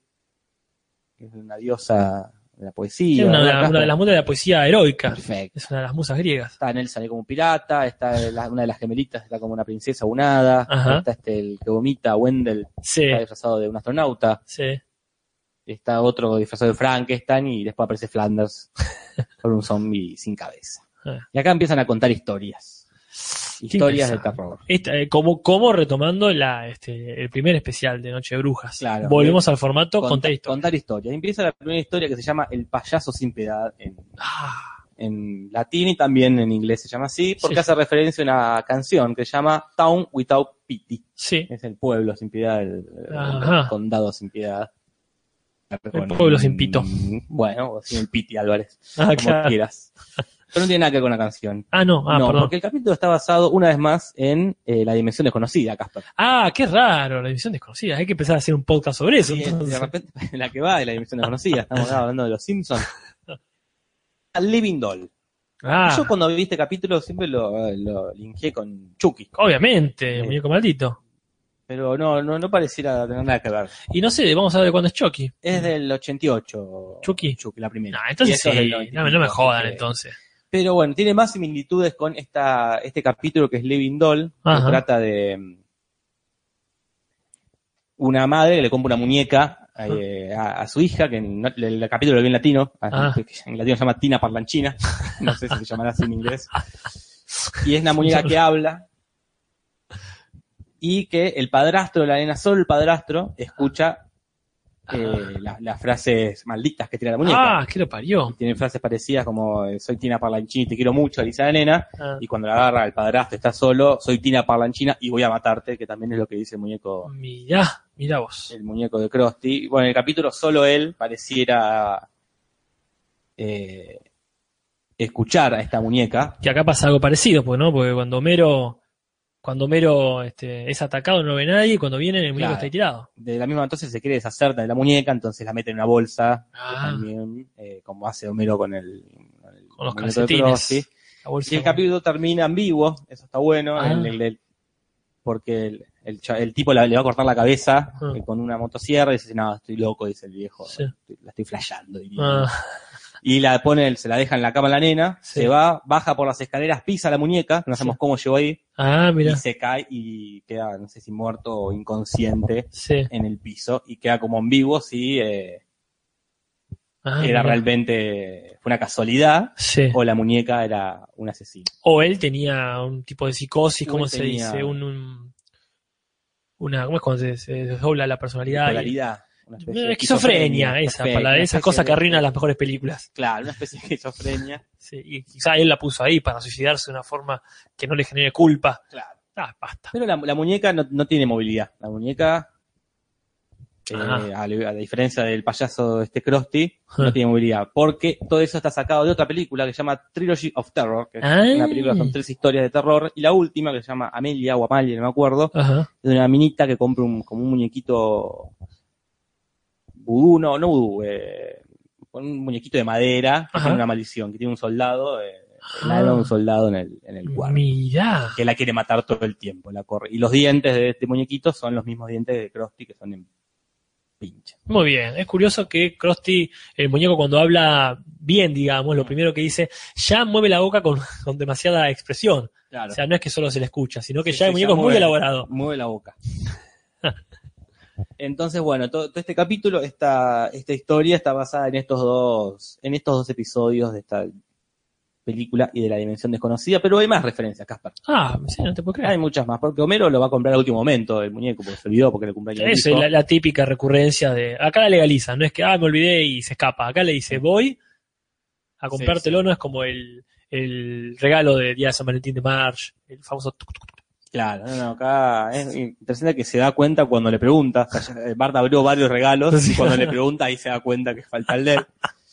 [SPEAKER 1] que es una diosa la poesía.
[SPEAKER 2] Es una,
[SPEAKER 1] ¿verdad?
[SPEAKER 2] una de las musas de la poesía heroica.
[SPEAKER 1] Perfecto.
[SPEAKER 2] Es una de las musas griegas.
[SPEAKER 1] Está Nelson como un pirata, está la- una de las gemelitas, está como una princesa unada,
[SPEAKER 2] Ajá.
[SPEAKER 1] está este el que vomita, Wendell,
[SPEAKER 2] Sí,
[SPEAKER 1] está disfrazado de un astronauta,
[SPEAKER 2] sí.
[SPEAKER 1] está otro disfrazado de Frankenstein y después aparece Flanders con un zombie sin cabeza.
[SPEAKER 2] Ah.
[SPEAKER 1] Y acá empiezan a contar historias. Historias de terror.
[SPEAKER 2] Esta, eh, como, como retomando la, este, el primer especial de Noche de Brujas.
[SPEAKER 1] Claro.
[SPEAKER 2] Volvemos al formato
[SPEAKER 1] Conta-
[SPEAKER 2] contar historia.
[SPEAKER 1] Contar historias. Empieza la primera historia que se llama El payaso sin piedad en,
[SPEAKER 2] Ah,
[SPEAKER 1] en latín y también en inglés se llama así, porque
[SPEAKER 2] Sí.
[SPEAKER 1] hace referencia a una canción que se llama Town Without Pity.
[SPEAKER 2] sí,
[SPEAKER 1] Es el pueblo sin piedad, el, condado sin piedad.
[SPEAKER 2] El pueblo sin pito.
[SPEAKER 1] Bueno, o sin el Piti Álvarez,
[SPEAKER 2] ah,
[SPEAKER 1] como
[SPEAKER 2] claro.
[SPEAKER 1] quieras. Pero no tiene nada que ver con la canción.
[SPEAKER 2] Ah, no, ah,
[SPEAKER 1] no,
[SPEAKER 2] perdón.
[SPEAKER 1] porque el capítulo está basado una vez más en eh, la dimensión desconocida, Casper.
[SPEAKER 2] Ah, qué raro, la edición desconocida. Hay que empezar a hacer un podcast sobre eso.
[SPEAKER 1] Sí,
[SPEAKER 2] entonces.
[SPEAKER 1] de repente, la que va de la dimensión desconocida. Estamos hablando de los Simpsons. Living Doll.
[SPEAKER 2] Ah,
[SPEAKER 1] Yo cuando vi este capítulo siempre lo, lo linkeé con Chucky.
[SPEAKER 2] obviamente,
[SPEAKER 1] Sí.
[SPEAKER 2] muñeco maldito.
[SPEAKER 1] Pero no, no, no pareciera tener nada que ver.
[SPEAKER 2] Y no sé, vamos a ver cuándo es Chucky.
[SPEAKER 1] Es del 88.
[SPEAKER 2] Chucky.
[SPEAKER 1] Chucky, la primera.
[SPEAKER 2] Nah, entonces sí,
[SPEAKER 1] del 90
[SPEAKER 2] no, me- no jodan
[SPEAKER 1] que-
[SPEAKER 2] entonces.
[SPEAKER 1] Pero bueno, tiene más similitudes con esta, este capítulo que es Living Doll, que trata de mm, una madre que le compra una muñeca eh, a, a su hija, que en el, el capítulo lo vi en latino,
[SPEAKER 2] Ah.
[SPEAKER 1] que en latino se llama Tina Parlanchina, no sé si se llamará así en inglés. Y es una muñeca que habla y que el padrastro de la nena, solo el padrastro, escucha eh, la- las frases malditas que tira la muñeca.
[SPEAKER 2] Ah, que lo parió.
[SPEAKER 1] Tiene frases parecidas como eh, soy Tina Parlanchini, te quiero mucho, dice la nena,
[SPEAKER 2] Ah,
[SPEAKER 1] y cuando la agarra el padrastro está solo, soy Tina Parlanchina y voy a matarte, que también es lo que dice el muñeco,
[SPEAKER 2] mirá, mirá vos.
[SPEAKER 1] el muñeco de Krusty. Bueno, en el capítulo solo él pareciera eh, escuchar a esta muñeca.
[SPEAKER 2] Que acá pasa algo parecido, pues, ¿no? Porque cuando Homero, cuando Homero este, es atacado no lo ve nadie y cuando viene el muñeco
[SPEAKER 1] Claro.
[SPEAKER 2] está tirado.
[SPEAKER 1] De la misma entonces se quiere deshacer de la muñeca, entonces la mete en una bolsa,
[SPEAKER 2] Ah.
[SPEAKER 1] también, eh, como hace Homero con el, con el
[SPEAKER 2] Con los calcetines.
[SPEAKER 1] Y el capítulo termina ambiguo, eso está bueno,
[SPEAKER 2] Ah.
[SPEAKER 1] el- porque el, el el tipo la- le va a cortar la cabeza
[SPEAKER 2] Ah.
[SPEAKER 1] eh, con una motosierra y dice, no, estoy loco, dice el viejo,
[SPEAKER 2] Sí.
[SPEAKER 1] estoy- la estoy flasheando.
[SPEAKER 2] Ah,
[SPEAKER 1] Y la pone, se la deja en la cama la nena,
[SPEAKER 2] Sí.
[SPEAKER 1] se va, baja por las escaleras, pisa la muñeca, no sabemos
[SPEAKER 2] Sí.
[SPEAKER 1] cómo llegó ahí,
[SPEAKER 2] ah, mira.
[SPEAKER 1] y se cae y queda, no sé si muerto o inconsciente
[SPEAKER 2] Sí.
[SPEAKER 1] en el piso, y queda como ambiguo si eh,
[SPEAKER 2] Ah,
[SPEAKER 1] era realmente, fue una casualidad, o la muñeca era un asesino.
[SPEAKER 2] O él tenía un tipo de psicosis, ¿cómo se
[SPEAKER 1] tenía-
[SPEAKER 2] dice? Un, un- una, ¿Cómo es cuando se, se desdobla la personalidad?
[SPEAKER 1] Bipolaridad, una especie de
[SPEAKER 2] Esquizofrenia, esa, palabra,
[SPEAKER 1] una
[SPEAKER 2] esa cosa que arruina las mejores películas.
[SPEAKER 1] Claro, una especie de esquizofrenia.
[SPEAKER 2] Sí, y quizá él la puso ahí para suicidarse de una forma que no le genere culpa.
[SPEAKER 1] Claro.
[SPEAKER 2] Ah, basta.
[SPEAKER 1] Pero la, la muñeca no, no tiene movilidad. La muñeca, eh, a, la a la diferencia del payaso de este Krusty, no tiene movilidad. Porque todo eso está sacado de otra película que se llama Trilogy of Terror, que es una película con tres historias de terror. Y la última, que se llama Amelia o Amalia, no me acuerdo,
[SPEAKER 2] Ajá.
[SPEAKER 1] de una minita que compra un, como un muñequito vudú, no, no eh, con un muñequito de madera que tiene una maldición, que tiene un soldado, eh,
[SPEAKER 2] Ah.
[SPEAKER 1] un soldado en el, en el cuarto.
[SPEAKER 2] Mirá.
[SPEAKER 1] que la quiere matar todo el tiempo, la corre. Y los dientes de este muñequito son los mismos dientes de Krusty que son en pinche.
[SPEAKER 2] Muy bien. Es curioso que Krusty, el muñeco, cuando habla bien, digamos, lo primero que dice, ya mueve la boca con, con demasiada expresión.
[SPEAKER 1] Claro.
[SPEAKER 2] O sea, no es que solo se le escucha, sino que
[SPEAKER 1] Sí,
[SPEAKER 2] ya
[SPEAKER 1] sí,
[SPEAKER 2] el muñeco
[SPEAKER 1] ya
[SPEAKER 2] es muy elaborado.
[SPEAKER 1] Mueve la boca. Entonces, bueno, todo, todo este capítulo, esta, esta historia está basada en estos dos, en estos dos episodios de esta película y de la dimensión desconocida, pero hay más referencias, Caspar.
[SPEAKER 2] Ah, sí, no te puedo creer.
[SPEAKER 1] Hay muchas más, porque Homero lo va a comprar al último momento, el muñeco, porque se olvidó porque le cumpleaños hijo.
[SPEAKER 2] es la, la típica recurrencia de. Acá la legaliza, no es que, ah, me olvidé y se escapa. Acá le dice, voy a comprártelo,
[SPEAKER 1] Sí, sí.
[SPEAKER 2] no es como el, el regalo de Día de San Valentín de March, el famoso. tuc, tuc, tuc.
[SPEAKER 1] Claro, no, no, acá es interesante que se da cuenta cuando le pregunta. O sea, ya- Bart abrió varios regalos y cuando le pregunta ahí se da cuenta que falta el de él.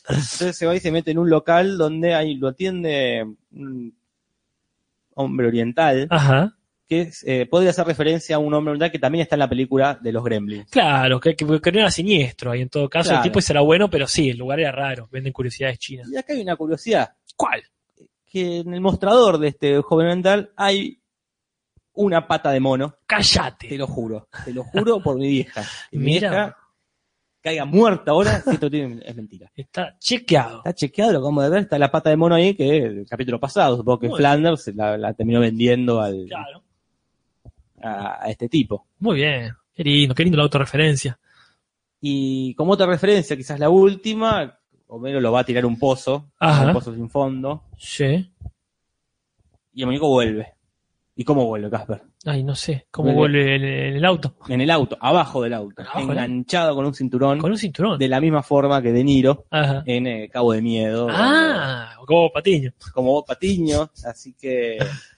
[SPEAKER 1] Entonces se va y se mete en un local donde ahí lo atiende un hombre oriental
[SPEAKER 2] Ajá.
[SPEAKER 1] que es, eh, podría hacer referencia a un hombre oriental que también está en la película de los Gremlins.
[SPEAKER 2] Claro, que, que, que no era siniestro ahí en todo caso.
[SPEAKER 1] Claro.
[SPEAKER 2] El tipo será bueno, pero sí, el lugar era raro. Venden curiosidades chinas.
[SPEAKER 1] Y acá hay una curiosidad,
[SPEAKER 2] ¿Cuál?
[SPEAKER 1] que en el mostrador de este joven oriental hay una pata de mono. Te
[SPEAKER 2] ¡Cállate!
[SPEAKER 1] lo juro, te lo juro por mi vieja. Que mi vieja caiga muerta ahora si esto tiene- es mentira.
[SPEAKER 2] Está chequeado.
[SPEAKER 1] Está chequeado, lo acabamos de ver, está la pata de mono ahí que el capítulo pasado, supongo que
[SPEAKER 2] Muy
[SPEAKER 1] Flanders la, la terminó vendiendo al,
[SPEAKER 2] Claro.
[SPEAKER 1] a, a este tipo.
[SPEAKER 2] Muy bien. Qué lindo, qué lindo la autorreferencia.
[SPEAKER 1] Y como otra referencia, quizás la última, Homero lo va a tirar un pozo,
[SPEAKER 2] Ajá.
[SPEAKER 1] un pozo sin fondo,
[SPEAKER 2] Sí.
[SPEAKER 1] y el muñeco vuelve. ¿Y cómo vuelve, Casper?
[SPEAKER 2] Ay, no sé. ¿Cómo
[SPEAKER 1] Vuelve.
[SPEAKER 2] vuelve en, en el auto?
[SPEAKER 1] En el auto, abajo del auto,
[SPEAKER 2] Abajo
[SPEAKER 1] enganchado con un cinturón,
[SPEAKER 2] Con un cinturón.
[SPEAKER 1] de la misma forma que De Niro
[SPEAKER 2] Ajá.
[SPEAKER 1] en eh, Cabo de Miedo,
[SPEAKER 2] Ah, como Patiño.
[SPEAKER 1] como Bob Patiño, así que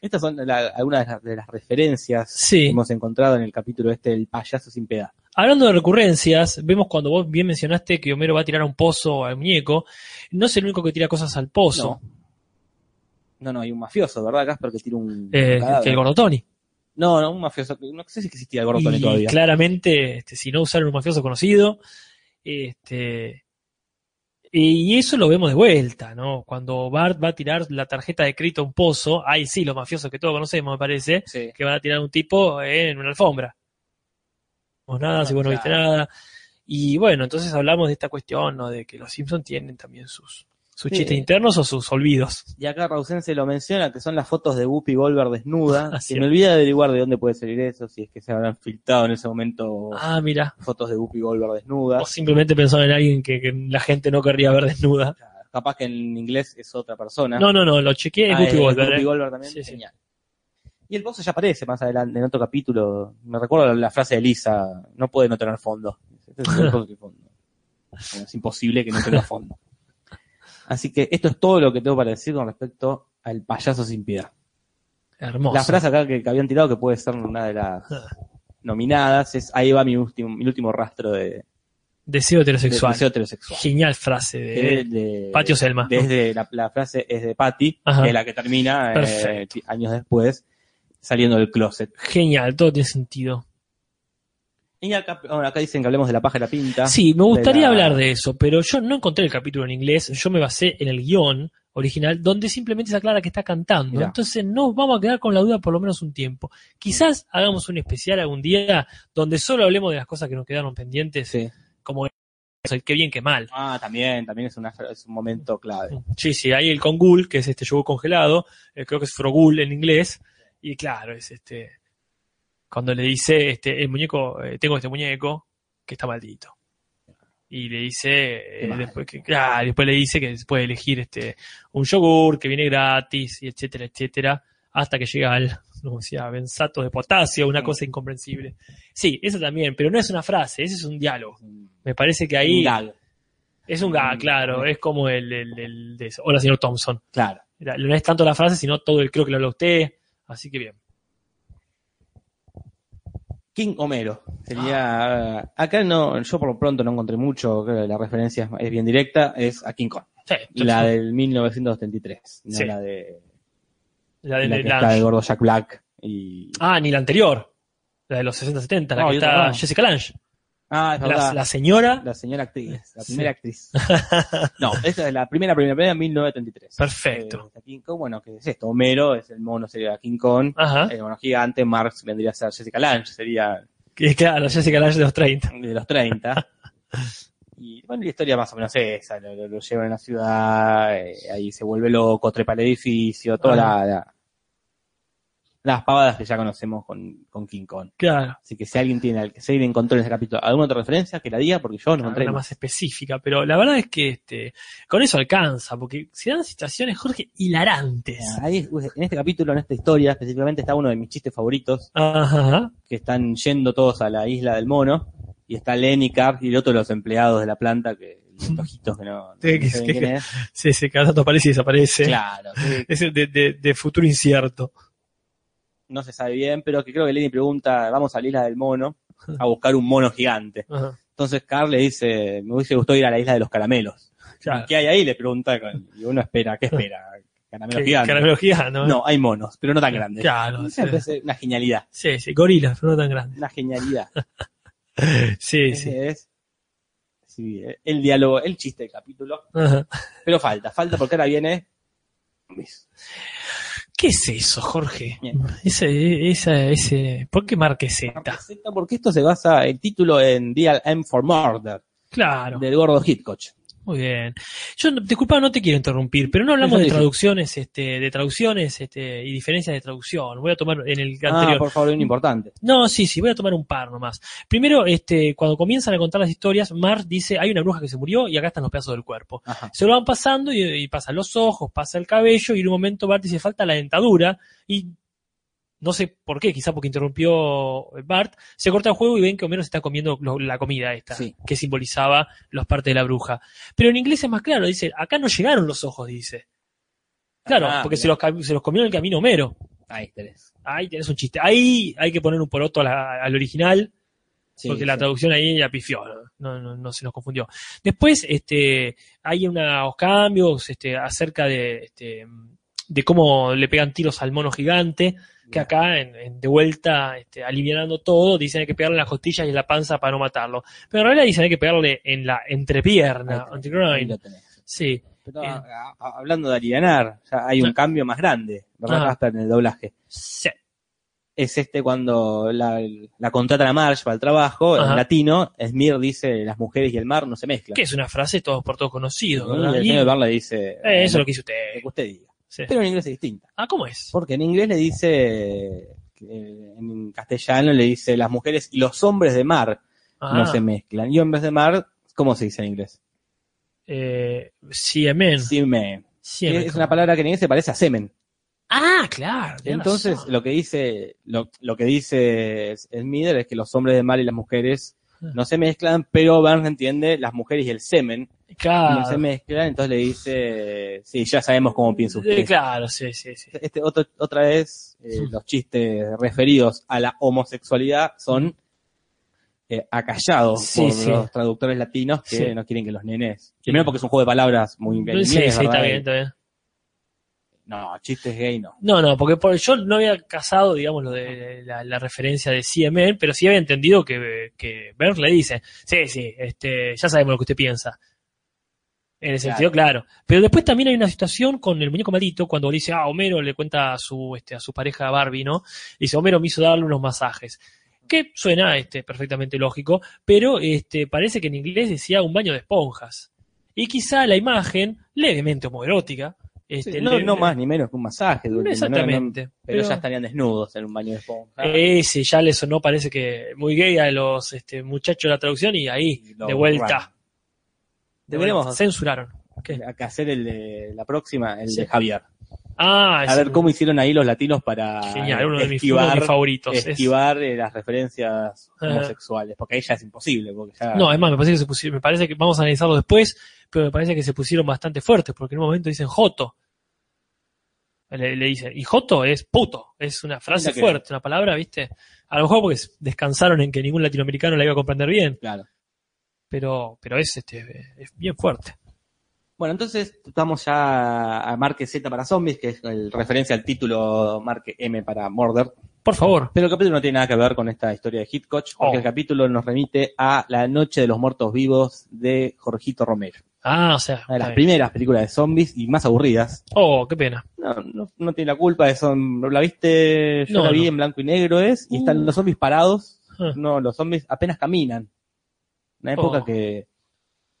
[SPEAKER 1] estas son la- algunas de las, de las referencias
[SPEAKER 2] Sí.
[SPEAKER 1] que hemos encontrado en el capítulo este del payaso sin piedad.
[SPEAKER 2] Hablando de recurrencias, vemos cuando vos bien mencionaste que Homero va a tirar a un pozo al muñeco, no es el único que tira cosas al pozo,
[SPEAKER 1] No. No, no, hay un mafioso, ¿verdad, Casper? Que tira un.
[SPEAKER 2] eh,
[SPEAKER 1] un
[SPEAKER 2] que el gordo Tony.
[SPEAKER 1] No, no, un mafioso. No sé si existía el gordo Tony
[SPEAKER 2] Y
[SPEAKER 1] todavía.
[SPEAKER 2] claramente, este, si no usaron un mafioso conocido, este, y eso lo vemos de vuelta, ¿no? Cuando Bart va a tirar la tarjeta de crédito a un pozo, ahí sí, los mafiosos que todos conocemos, me parece,
[SPEAKER 1] Sí.
[SPEAKER 2] que van a tirar a un tipo en una alfombra. No nada, si vos no viste nada. Y bueno, entonces hablamos de esta cuestión, ¿no? De que los Simpsons tienen también sus, sus
[SPEAKER 1] Sí.
[SPEAKER 2] chistes internos o sus olvidos.
[SPEAKER 1] Y acá Rausense lo menciona, que son las fotos de Whoopi Goldberg desnuda. Que
[SPEAKER 2] es.
[SPEAKER 1] me olvida de averiguar de dónde puede salir eso, si es que se habrán filtrado en ese momento
[SPEAKER 2] Ah, mira.
[SPEAKER 1] fotos de Whoopi Goldberg desnuda.
[SPEAKER 2] O simplemente pensaban en alguien que, que la gente no querría ver desnuda.
[SPEAKER 1] Capaz que en inglés es otra persona.
[SPEAKER 2] No, no, no, lo chequeé, es
[SPEAKER 1] Ah,
[SPEAKER 2] Whoopi Goldberg,
[SPEAKER 1] Whoopi
[SPEAKER 2] ¿eh?
[SPEAKER 1] Goldberg también,
[SPEAKER 2] Sí, sí.
[SPEAKER 1] genial. Y el pozo ya aparece más adelante, en otro capítulo. Me recuerdo la, frase de Lisa, no puede no tener fondo. Este es el fondo. Bueno, es imposible que no tenga fondo. Así que esto es todo lo que tengo para decir con respecto al payaso sin piedad.
[SPEAKER 2] Hermoso.
[SPEAKER 1] La frase acá que, que habían tirado, que puede ser una de las nominadas, es ahí va mi último, mi último rastro de,
[SPEAKER 2] Deseo
[SPEAKER 1] de
[SPEAKER 2] heterosexual.
[SPEAKER 1] deseo heterosexual.
[SPEAKER 2] Genial frase de,
[SPEAKER 1] de-
[SPEAKER 2] Patio Selma.
[SPEAKER 1] Desde la, la frase es de Patty,
[SPEAKER 2] Ajá.
[SPEAKER 1] que es la que termina eh, años después, saliendo del closet.
[SPEAKER 2] Genial, todo tiene sentido.
[SPEAKER 1] Y acá, bueno, acá dicen que hablemos de la paja y la pinta.
[SPEAKER 2] Sí, me gustaría
[SPEAKER 1] la-
[SPEAKER 2] hablar de eso, pero yo no encontré el capítulo en inglés, yo me basé en el guion original, donde simplemente se aclara que está cantando.
[SPEAKER 1] Mirá.
[SPEAKER 2] Entonces nos vamos a quedar con la duda por lo menos un tiempo. Quizás hagamos un especial algún día donde solo hablemos de las cosas que nos quedaron pendientes,
[SPEAKER 1] Sí.
[SPEAKER 2] como el que bien que mal.
[SPEAKER 1] Ah, también, también es, una, es un momento clave.
[SPEAKER 2] Sí, sí, hay el congul, que es este yogur congelado, eh, creo que es frogul en inglés, y claro, es este, cuando le dice, este, el muñeco, eh, tengo este muñeco que está maldito. Y le dice, eh, después, que, ah, después le dice que puede elegir este, un yogur que viene gratis, y etcétera, etcétera, hasta que llega al, no decía, benzato de potasio, una
[SPEAKER 1] Mm.
[SPEAKER 2] cosa incomprensible. Sí, eso también, pero no es una frase, ese es un diálogo.
[SPEAKER 1] Un
[SPEAKER 2] Me parece que ahí
[SPEAKER 1] gag,
[SPEAKER 2] es un gag,
[SPEAKER 1] Mm,
[SPEAKER 2] claro,
[SPEAKER 1] mm.
[SPEAKER 2] es como el, el, el de eso. Hola, señor Thompson.
[SPEAKER 1] claro.
[SPEAKER 2] No es tanto la frase, sino todo el creo que lo habla usted. Así que bien.
[SPEAKER 1] King Homero. Sería. Acá no, yo por lo pronto no encontré mucho, creo que la referencia es, bien directa, es a King Kong.
[SPEAKER 2] Sí,
[SPEAKER 1] La del 1973, no
[SPEAKER 2] Sí.
[SPEAKER 1] la de
[SPEAKER 2] la de
[SPEAKER 1] la que
[SPEAKER 2] Lange.
[SPEAKER 1] está gordo Jack Black y.
[SPEAKER 2] Ah, ni la anterior. La de los 60-70, la
[SPEAKER 1] No,
[SPEAKER 2] que está
[SPEAKER 1] más.
[SPEAKER 2] Jessica Lange.
[SPEAKER 1] Ah, es
[SPEAKER 2] La,
[SPEAKER 1] verdad.
[SPEAKER 2] la señora.
[SPEAKER 1] La señora actriz, la primera actriz. No, esta es la primera, primera, primera, 1933.
[SPEAKER 2] Perfecto.
[SPEAKER 1] Eh, King Kong, bueno, ¿qué es esto? Homero es el mono, sería King Kong.
[SPEAKER 2] Ajá.
[SPEAKER 1] El mono gigante, Marx vendría a ser Jessica Lange, sería
[SPEAKER 2] Que claro, Jessica Lange de los 30.
[SPEAKER 1] de los 30. y bueno, la historia más o menos es esa, lo, lo- lo llevan a la ciudad, eh, ahí se vuelve loco, trepa el edificio, la- la- las pavadas que ya conocemos con, con King Kong.
[SPEAKER 2] Claro.
[SPEAKER 1] Así que si alguien tiene, si alguien encontró en ese capítulo alguna otra referencia, que la diga, porque yo no encontré.
[SPEAKER 2] Una más específica, pero la verdad es que este, con eso alcanza, porque se dan situaciones, Jorge, hilarantes.
[SPEAKER 1] Ahí, en este capítulo, en esta historia, específicamente está uno de mis chistes favoritos,
[SPEAKER 2] Ajá.
[SPEAKER 1] que están yendo todos a la isla del mono, y está Lenny Cap y el otro de los empleados de la planta, que los ojitos que no, no
[SPEAKER 2] Sí, que-
[SPEAKER 1] sé
[SPEAKER 2] que-
[SPEAKER 1] es.
[SPEAKER 2] Sí, sí, cada tanto aparece y desaparece.
[SPEAKER 1] Claro, que
[SPEAKER 2] Es de, de, de futuro incierto.
[SPEAKER 1] No se sabe bien, pero que creo que Lenny pregunta, vamos a la isla del mono a buscar un mono gigante.
[SPEAKER 2] Ajá.
[SPEAKER 1] Entonces Carl le dice, me hubiese gustado ir a la isla de los caramelos.
[SPEAKER 2] Claro.
[SPEAKER 1] ¿Qué hay ahí? Le pregunta, y uno espera, ¿qué espera? ¿Caramelos gigantes?
[SPEAKER 2] Caramelo gigante, ¿no?
[SPEAKER 1] No, hay monos, pero no tan grandes.
[SPEAKER 2] Claro, sí.
[SPEAKER 1] Una genialidad,
[SPEAKER 2] Sí, sí, gorilas, pero no tan grandes.
[SPEAKER 1] una genialidad.
[SPEAKER 2] Sí, sí.
[SPEAKER 1] Ese es sí, el diálogo, el chiste del capítulo.
[SPEAKER 2] Ajá.
[SPEAKER 1] Pero falta, falta porque ahora viene.
[SPEAKER 2] ¿Qué es eso, Jorge? Ese, esa, ese, ¿por qué marque Z?
[SPEAKER 1] Porque esto se basa, el título en Dial M for Murder,
[SPEAKER 2] Claro,
[SPEAKER 1] del gordo Hitchcock.
[SPEAKER 2] Muy bien. Yo, disculpa, no te quiero interrumpir, pero no hablamos de traducciones, este, de traducciones, este, y diferencias de traducción. Voy a tomar en el
[SPEAKER 1] Ah,
[SPEAKER 2] anterior.
[SPEAKER 1] por favor, un importante.
[SPEAKER 2] No, sí, sí, voy a tomar un par nomás. Primero, este, cuando comienzan a contar las historias, Mark dice, hay una bruja que se murió y acá están los pedazos del cuerpo.
[SPEAKER 1] Ajá.
[SPEAKER 2] Se lo van pasando y, y pasan los ojos, pasa el cabello y en un momento Bart dice falta la dentadura y no sé por qué, quizá porque interrumpió Bart, se corta el juego y ven que Homero se está comiendo lo- la comida esta,
[SPEAKER 1] Sí.
[SPEAKER 2] que simbolizaba las partes de la bruja. Pero en inglés es más claro, dice, acá no llegaron los ojos, dice. Claro,
[SPEAKER 1] Ah,
[SPEAKER 2] porque se los, se los comió en el camino Homero.
[SPEAKER 1] Ahí tenés.
[SPEAKER 2] Ahí tenés un chiste. Ahí hay que poner un poroto a la- al original
[SPEAKER 1] Sí,
[SPEAKER 2] porque la traducción ahí ya pifió, no, no, no se nos confundió. Después, este, hay unos cambios este, acerca de, este, de cómo le pegan tiros al mono gigante, que acá, en, en- de vuelta, este, alivianando todo, dicen hay que pegarle en las costillas y en la panza para no matarlo. Pero en realidad dicen hay que pegarle en la entrepierna,
[SPEAKER 1] Ahí
[SPEAKER 2] entre
[SPEAKER 1] tenés, ahí
[SPEAKER 2] groin.
[SPEAKER 1] lo tenés.
[SPEAKER 2] Sí,
[SPEAKER 1] Pero
[SPEAKER 2] Eh.
[SPEAKER 1] a- a- hablando de alivianar, ya hay un cambio más grande, ¿verdad?
[SPEAKER 2] Ah.
[SPEAKER 1] Hasta en el doblaje.
[SPEAKER 2] sí.
[SPEAKER 1] Es este cuando la, la contratan a Marge para el trabajo,
[SPEAKER 2] Ajá.
[SPEAKER 1] en latino, Smir dice las mujeres y el mar no se mezclan.
[SPEAKER 2] que es una frase todos por todos conocido,
[SPEAKER 1] Y
[SPEAKER 2] ¿verdad?
[SPEAKER 1] el
[SPEAKER 2] Y-
[SPEAKER 1] señor Barr le dice
[SPEAKER 2] eh, eso es
[SPEAKER 1] lo
[SPEAKER 2] que hizo usted.
[SPEAKER 1] que usted diga.
[SPEAKER 2] Sí.
[SPEAKER 1] Pero en inglés es distinta.
[SPEAKER 2] Ah, ¿cómo es?
[SPEAKER 1] Porque en inglés le dice, eh, en castellano le dice las mujeres y los hombres de mar
[SPEAKER 2] Ah,
[SPEAKER 1] no se mezclan. Y hombres de mar, ¿cómo se dice en inglés?
[SPEAKER 2] eh.
[SPEAKER 1] Semen. Es una palabra que en inglés se parece a semen.
[SPEAKER 2] Ah, claro.
[SPEAKER 1] Entonces,
[SPEAKER 2] razón.
[SPEAKER 1] lo que dice, lo, lo que dice Smither es que los hombres de mar y las mujeres
[SPEAKER 2] Ah.
[SPEAKER 1] no se mezclan, pero Burns entiende las mujeres y el semen
[SPEAKER 2] claro.
[SPEAKER 1] no se mezclan, entonces le dice, sí, ya sabemos cómo piensa usted.
[SPEAKER 2] Eh, claro, sí, sí, sí.
[SPEAKER 1] Este otro, otra vez, eh,
[SPEAKER 2] Sí.
[SPEAKER 1] los chistes referidos a la homosexualidad son eh, acallados
[SPEAKER 2] Sí,
[SPEAKER 1] por
[SPEAKER 2] sí.
[SPEAKER 1] los traductores latinos que no quieren que los nenes. Primero porque es un juego de palabras muy inglés,
[SPEAKER 2] sí, sí, está bien, está bien.
[SPEAKER 1] No, chistes gay no.
[SPEAKER 2] No, no, porque por, yo no había casado, digamos, lo de la, la referencia de CMN, pero sí había entendido que, que Burns le dice, sí, sí, este, ya sabemos lo que usted piensa. En el sentido, claro. Pero después también hay una situación con el muñeco maldito, cuando le dice, ah, Homero le cuenta a su, este, a su pareja Barbie, ¿no? Dice, Homero me hizo darle unos masajes. Que suena este, perfectamente lógico, pero este, parece que en inglés decía un baño de esponjas. Y quizá la imagen, levemente homoerótica, este,
[SPEAKER 1] Sí, no,
[SPEAKER 2] le-
[SPEAKER 1] no más ni menos que un masaje. de última, no, no,
[SPEAKER 2] Exactamente.
[SPEAKER 1] pero, ya estarían desnudos en un baño de esponja.
[SPEAKER 2] Ese ya le sonó, parece que muy gay a los este, muchachos de la traducción y ahí,
[SPEAKER 1] Y
[SPEAKER 2] de vuelta. De
[SPEAKER 1] Deberíamos
[SPEAKER 2] vuelta. Censuraron. ¿Qué?
[SPEAKER 1] hacer el de la próxima, el
[SPEAKER 2] Sí.
[SPEAKER 1] de Javier.
[SPEAKER 2] Ah,
[SPEAKER 1] A ver cómo hicieron ahí los latinos para
[SPEAKER 2] Genial, uno de, mis, uno de
[SPEAKER 1] esquivar,
[SPEAKER 2] mis favoritos. Es-
[SPEAKER 1] esquivar eh, las referencias
[SPEAKER 2] Ajá.
[SPEAKER 1] homosexuales, porque ahí ya es imposible. Porque ya,
[SPEAKER 2] no, es más, me parece que se pusieron, me parece que vamos a analizarlo después, pero me parece que se pusieron bastante fuertes, porque en un momento dicen Joto. Le, le dicen, y Joto es puto, es una frase
[SPEAKER 1] que-
[SPEAKER 2] fuerte, una palabra, ¿viste? A lo mejor porque descansaron en que ningún latinoamericano la iba a comprender bien,
[SPEAKER 1] Claro.
[SPEAKER 2] Pero, pero es, este, es bien fuerte.
[SPEAKER 1] Bueno, entonces estamos ya a marque Z para zombies, que es el referencia al título marque M para Murder.
[SPEAKER 2] Por favor.
[SPEAKER 1] Pero el capítulo no tiene nada que ver con esta historia de Hitchcock, porque
[SPEAKER 2] Oh.
[SPEAKER 1] el capítulo nos remite a La Noche de los Muertos Vivos de Jorgito Romero.
[SPEAKER 2] Ah, o sea.
[SPEAKER 1] Una de las
[SPEAKER 2] bien.
[SPEAKER 1] primeras películas de zombies y más aburridas.
[SPEAKER 2] Oh, qué pena.
[SPEAKER 1] No, no, no tiene la culpa de son, ¿la viste? Yo
[SPEAKER 2] No,
[SPEAKER 1] la vi
[SPEAKER 2] no.
[SPEAKER 1] en blanco y negro es, y están
[SPEAKER 2] Uh.
[SPEAKER 1] los zombies parados.
[SPEAKER 2] Ah.
[SPEAKER 1] No, los zombies apenas caminan. Una época
[SPEAKER 2] Oh.
[SPEAKER 1] que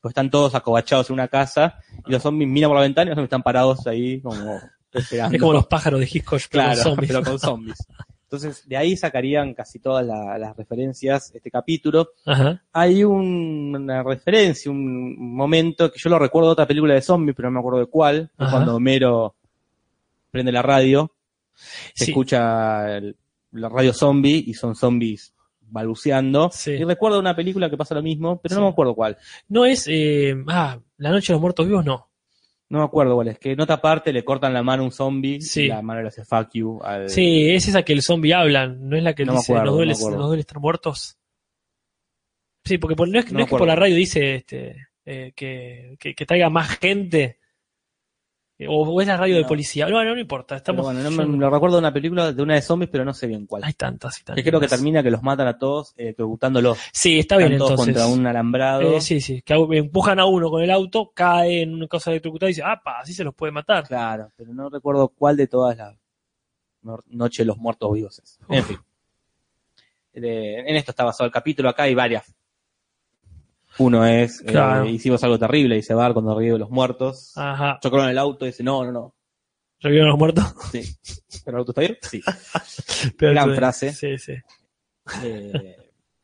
[SPEAKER 1] pues, están todos acobachados en una casa y los zombies miran por la ventana y los zombies están parados ahí como esperando.
[SPEAKER 2] Es como los pájaros de Hitchcock, pero
[SPEAKER 1] claro,
[SPEAKER 2] con zombies.
[SPEAKER 1] pero con zombies. Entonces, de ahí sacarían casi todas la- las referencias este capítulo.
[SPEAKER 2] Ajá.
[SPEAKER 1] Hay un- una referencia, un momento que yo lo recuerdo de otra película de zombies, pero no me acuerdo de cuál.
[SPEAKER 2] Ajá.
[SPEAKER 1] cuando Homero prende la radio, se
[SPEAKER 2] Sí.
[SPEAKER 1] escucha el- la radio zombie y son zombies balbuceando.
[SPEAKER 2] Sí.
[SPEAKER 1] Y recuerdo una película que pasa lo mismo, pero
[SPEAKER 2] Sí.
[SPEAKER 1] no me acuerdo cuál.
[SPEAKER 2] No es. eh, ah, La Noche de los Muertos Vivos, no.
[SPEAKER 1] No me acuerdo cuál es. Que en otra parte le cortan la mano a un zombie
[SPEAKER 2] Sí.
[SPEAKER 1] y la mano le hace fuck you al...
[SPEAKER 2] Sí, es esa que el zombie habla, no es la que
[SPEAKER 1] No
[SPEAKER 2] dice
[SPEAKER 1] acuerdo,
[SPEAKER 2] nos,
[SPEAKER 1] no
[SPEAKER 2] duele, nos duele estar muertos. Sí, porque por- no es, que-
[SPEAKER 1] No
[SPEAKER 2] no es que por la radio dice este, eh, que, que, que traiga más gente. Eh, O, o es la radio de policía. No, no, no importa.
[SPEAKER 1] Pero
[SPEAKER 2] Estamos.
[SPEAKER 1] bueno, no
[SPEAKER 2] yo-
[SPEAKER 1] me, lo recuerdo de una película de una de zombies, pero no sé bien cuál.
[SPEAKER 2] Hay tantas y tantas.
[SPEAKER 1] Que creo que termina que los matan a todos, eh.
[SPEAKER 2] Sí, está bien
[SPEAKER 1] todos
[SPEAKER 2] entonces.
[SPEAKER 1] contra un alambrado.
[SPEAKER 2] Eh, sí, sí, que empujan a uno con el auto, cae en una cosa electrocutada y dice, ah, pa, así se los puede matar.
[SPEAKER 1] Claro, pero no recuerdo cuál de todas las no- Noche de los Muertos Vivos es. En fin. De- en esto está basado el capítulo. Acá hay varias. Uno es, eh, hicimos algo terrible, dice Bar cuando revive los muertos.
[SPEAKER 2] Ajá.
[SPEAKER 1] Chocaron el auto y dice, no, no, no.
[SPEAKER 2] ¿Revivieron los muertos?
[SPEAKER 1] Sí. ¿Pero el auto está bien? Sí. Gran frase.
[SPEAKER 2] Sí, sí.
[SPEAKER 1] Eh,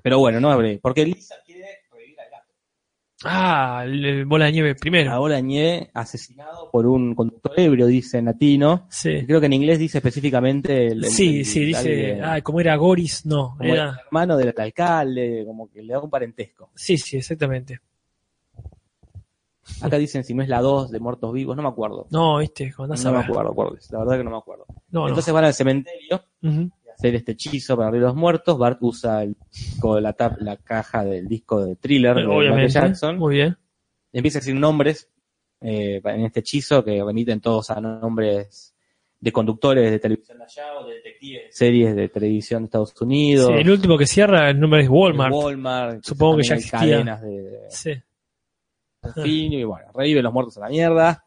[SPEAKER 1] pero bueno, no hablé. Porque Lisa quiere revivir al gato.
[SPEAKER 2] Ah, el, el bola de nieve primero.
[SPEAKER 1] Ahora Ñe, asesinado por un conductor ebrio, dice en latino.
[SPEAKER 2] Sí.
[SPEAKER 1] Creo que en inglés dice específicamente el,
[SPEAKER 2] Sí, sí, dice, ah, como era Goris, no,
[SPEAKER 1] como el
[SPEAKER 2] era,
[SPEAKER 1] hermano del alcalde, como que le da un parentesco.
[SPEAKER 2] sí, sí, exactamente.
[SPEAKER 1] Acá dicen si no es la 2 de Muertos Vivos, no me acuerdo.
[SPEAKER 2] No, viste, cuando
[SPEAKER 1] No me acuerdo, acuerdo, la verdad que no me acuerdo.
[SPEAKER 2] No, no.
[SPEAKER 1] Entonces van al cementerio hacer este hechizo para abrir los muertos, Bart usa el, con la, tap- la caja del disco de thriller de Michael
[SPEAKER 2] Obviamente.
[SPEAKER 1] Jackson.
[SPEAKER 2] Muy bien.
[SPEAKER 1] Empieza a decir nombres eh, en este hechizo que remiten todos a nombres de conductores de televisión de allá o de detectives de series de televisión de Estados Unidos.
[SPEAKER 2] Sí, el último que cierra, el nombre es Walmart.
[SPEAKER 1] Walmart.
[SPEAKER 2] Supongo que ya existía.
[SPEAKER 1] Cadenas de,
[SPEAKER 2] Sí.
[SPEAKER 1] y bueno, revive los muertos a la mierda.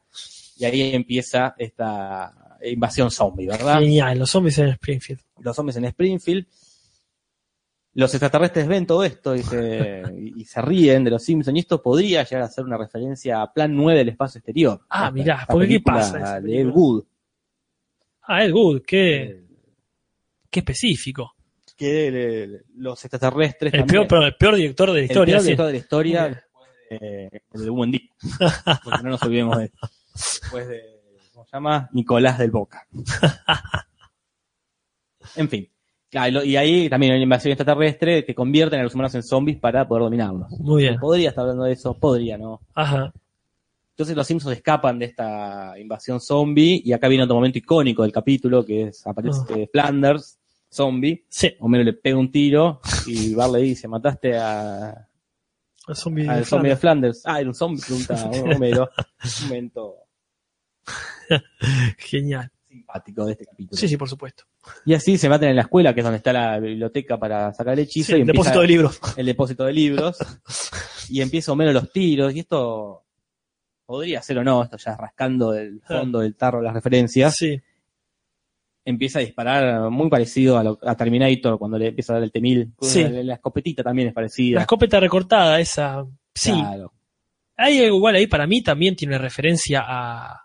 [SPEAKER 1] Y ahí empieza esta invasión zombie, ¿verdad?
[SPEAKER 2] Genial, los zombies en Springfield.
[SPEAKER 1] Los zombies en Springfield. Los extraterrestres ven todo esto y se, y se ríen de los Simpsons. Y esto podría llegar a ser una referencia a Plan 9 del espacio exterior.
[SPEAKER 2] Ah, mirá, porque ¿qué pasa
[SPEAKER 1] De Ed? Wood.
[SPEAKER 2] Ah, Ed Wood, qué,
[SPEAKER 1] Eh,
[SPEAKER 2] qué específico.
[SPEAKER 1] que eh, los extraterrestres.
[SPEAKER 2] El
[SPEAKER 1] también-
[SPEAKER 2] peor, perdón, el peor director de la
[SPEAKER 1] el
[SPEAKER 2] historia.
[SPEAKER 1] peor
[SPEAKER 2] sí.
[SPEAKER 1] director de la historia después de, de Buen Día. Porque no nos olvidemos de Después de, ¿cómo se llama? Nicolás del Boca. En fin. Claro, y ahí también hay una invasión extraterrestre que convierten a los humanos en zombies para poder dominarlos.
[SPEAKER 2] Muy bien.
[SPEAKER 1] Podría estar hablando de eso, podría, ¿no?
[SPEAKER 2] Ajá.
[SPEAKER 1] Entonces los Simpsons escapan de esta invasión zombie y acá viene otro momento icónico del capítulo que es aparece Flanders, zombie.
[SPEAKER 2] Sí,
[SPEAKER 1] Homero le pega un tiro y Bart le dice, mataste a,
[SPEAKER 2] zombie.
[SPEAKER 1] al
[SPEAKER 2] de
[SPEAKER 1] zombie de
[SPEAKER 2] Flanders.
[SPEAKER 1] Flanders. Ah, era un zombie, pregunta Homero. Un momento
[SPEAKER 2] Genial.
[SPEAKER 1] simpático de este capítulo.
[SPEAKER 2] Sí, sí, por supuesto.
[SPEAKER 1] Y así se meten en la escuela, que es donde está la biblioteca para sacar el hechizo.
[SPEAKER 2] Sí,
[SPEAKER 1] y
[SPEAKER 2] el depósito de libros.
[SPEAKER 1] el depósito de libros. y empieza Homero los tiros. Y esto podría ser o no, esto ya rascando el fondo del tarro las referencias.
[SPEAKER 2] Sí,
[SPEAKER 1] Empieza a disparar muy parecido a, lo- a Terminator cuando le empieza a dar el T-1000.
[SPEAKER 2] Sí.
[SPEAKER 1] La, la escopetita también es
[SPEAKER 2] la
[SPEAKER 1] parecida.
[SPEAKER 2] escopeta recortada, esa. Sí,
[SPEAKER 1] Claro.
[SPEAKER 2] hay algo igual ahí para mí también tiene referencia a,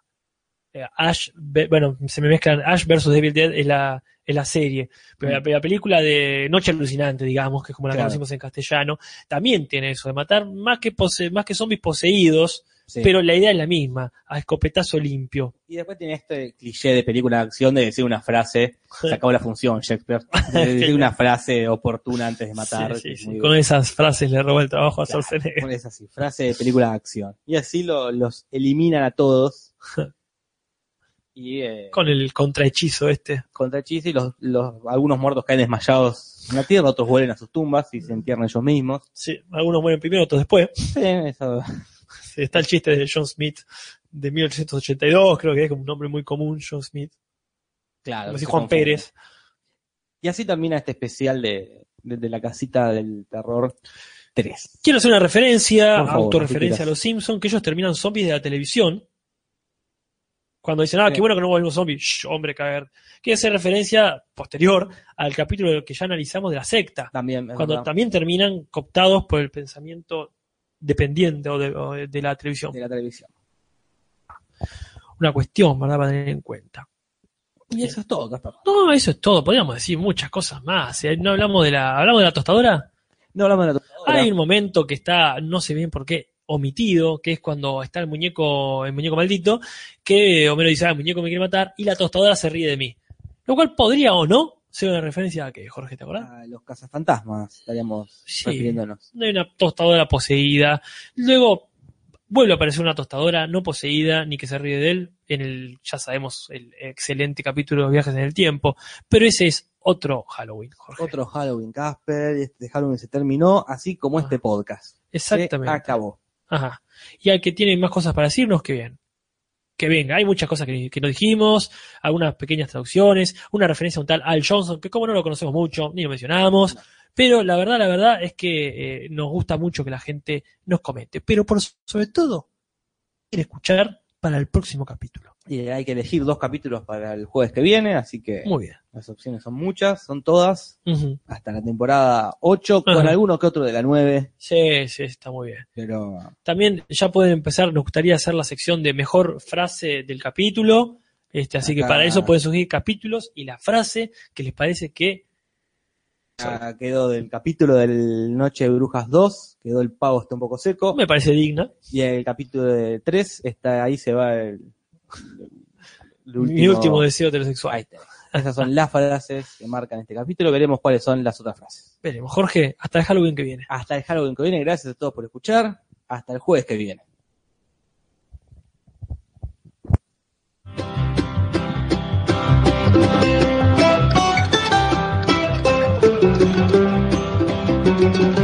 [SPEAKER 2] Ash, ve- bueno, se me mezclan Ash versus Devil Dead es la, es la serie, pero la, la película de Noche Alucinante, digamos, que es como la
[SPEAKER 1] Claro.
[SPEAKER 2] conocimos en castellano, también tiene eso de matar más que pose- más que zombies poseídos,
[SPEAKER 1] Sí.
[SPEAKER 2] pero la idea es la misma, a escopetazo limpio.
[SPEAKER 1] Y después tiene este cliché de película de acción de decir una frase, se acabó la función, Shakespeare. De decir una frase oportuna antes de matar.
[SPEAKER 2] Sí, sí,
[SPEAKER 1] es
[SPEAKER 2] Con esas frases le roba el trabajo a
[SPEAKER 1] Claro,
[SPEAKER 2] Schwarzenegger.
[SPEAKER 1] Con esa sí, frase de película de acción. Y así lo- los eliminan a todos. y eh,
[SPEAKER 2] Con el contrahechizo este.
[SPEAKER 1] contra Chise y los, los, algunos muertos caen desmayados en la tierra, otros vuelven a sus tumbas y se entierran ellos mismos.
[SPEAKER 2] Sí, algunos mueren primero, otros después.
[SPEAKER 1] Sí, eso,
[SPEAKER 2] Sí, está el chiste de John Smith de 1882, creo que es como un nombre muy común, John Smith.
[SPEAKER 1] claro. Se
[SPEAKER 2] Juan
[SPEAKER 1] confunde.
[SPEAKER 2] Pérez.
[SPEAKER 1] Y así termina este especial de, de, de la casita del terror 3.
[SPEAKER 2] Quiero hacer una referencia,
[SPEAKER 1] favor,
[SPEAKER 2] autorreferencia a los Simpsons, que ellos terminan zombies de la televisión. Cuando dicen, ah, qué bueno que no volvimos zombies, Shh, hombre, caer. Quiere hacer referencia posterior al capítulo que ya analizamos de la secta.
[SPEAKER 1] También,
[SPEAKER 2] Cuando
[SPEAKER 1] verdad,
[SPEAKER 2] también terminan cooptados por el pensamiento dependiente o de, o de la televisión.
[SPEAKER 1] de la televisión.
[SPEAKER 2] Una cuestión, ¿verdad? Para tener en cuenta.
[SPEAKER 1] Y eso es todo, Casper.
[SPEAKER 2] No, eso es todo. Podríamos decir muchas cosas más. ¿eh? No hablamos de la, hablamos de la tostadora.
[SPEAKER 1] No hablamos de la tostadora.
[SPEAKER 2] Hay un momento que está, no sé bien por qué, omitido, que es cuando está el muñeco, el muñeco maldito, que Homero dice, ah, el muñeco me quiere matar, y la tostadora se ríe de mí. Lo cual podría o no ser una referencia a que, Jorge, ¿te acordás?
[SPEAKER 1] A los cazafantasmas estaríamos
[SPEAKER 2] Sí.
[SPEAKER 1] refiriéndonos.
[SPEAKER 2] No hay una tostadora poseída. Luego vuelve a aparecer una tostadora no poseída ni que se ríe de él en el, ya sabemos, el excelente capítulo de los viajes en el tiempo. Pero ese es otro Halloween, Jorge.
[SPEAKER 1] Otro Halloween, Casper. Este Halloween se terminó, así como
[SPEAKER 2] Ah.
[SPEAKER 1] este podcast.
[SPEAKER 2] Exactamente.
[SPEAKER 1] Se acabó.
[SPEAKER 2] Ajá. Y al que tiene más cosas para decirnos, que bien. Que venga, hay muchas cosas que, que no dijimos, algunas pequeñas traducciones, una referencia a un tal Al Johnson, que como no lo conocemos mucho, ni lo mencionamos, pero la verdad, la verdad es que eh, nos gusta mucho que la gente nos comente, pero por sobre todo, quiere escuchar para el próximo capítulo.
[SPEAKER 1] Y hay que elegir dos capítulos para el jueves que viene, así que
[SPEAKER 2] Muy bien.
[SPEAKER 1] las opciones son muchas, son todas, hasta la temporada 8, con alguno que otro de la 9,
[SPEAKER 2] Sí, sí, está muy bien.
[SPEAKER 1] pero
[SPEAKER 2] También ya pueden empezar, nos gustaría hacer la sección de mejor frase del capítulo. Este, así que
[SPEAKER 1] Acá.
[SPEAKER 2] para eso pueden sugerir capítulos y la frase que les parece que
[SPEAKER 1] ya quedó del capítulo del Noche de Brujas 2, quedó el pavo está un poco seco,
[SPEAKER 2] me parece digna.
[SPEAKER 1] y el capítulo de 3, está ahí se va el,
[SPEAKER 2] Mi último deseo heterosexual.
[SPEAKER 1] Ahí está. Esas son las frases que marcan este capítulo. Veremos cuáles son las otras frases.
[SPEAKER 2] Veremos. Jorge, hasta el Halloween que viene.
[SPEAKER 1] Hasta el Halloween que viene. Gracias a todos por escuchar. Hasta el jueves que viene.
[SPEAKER 3] Thank you.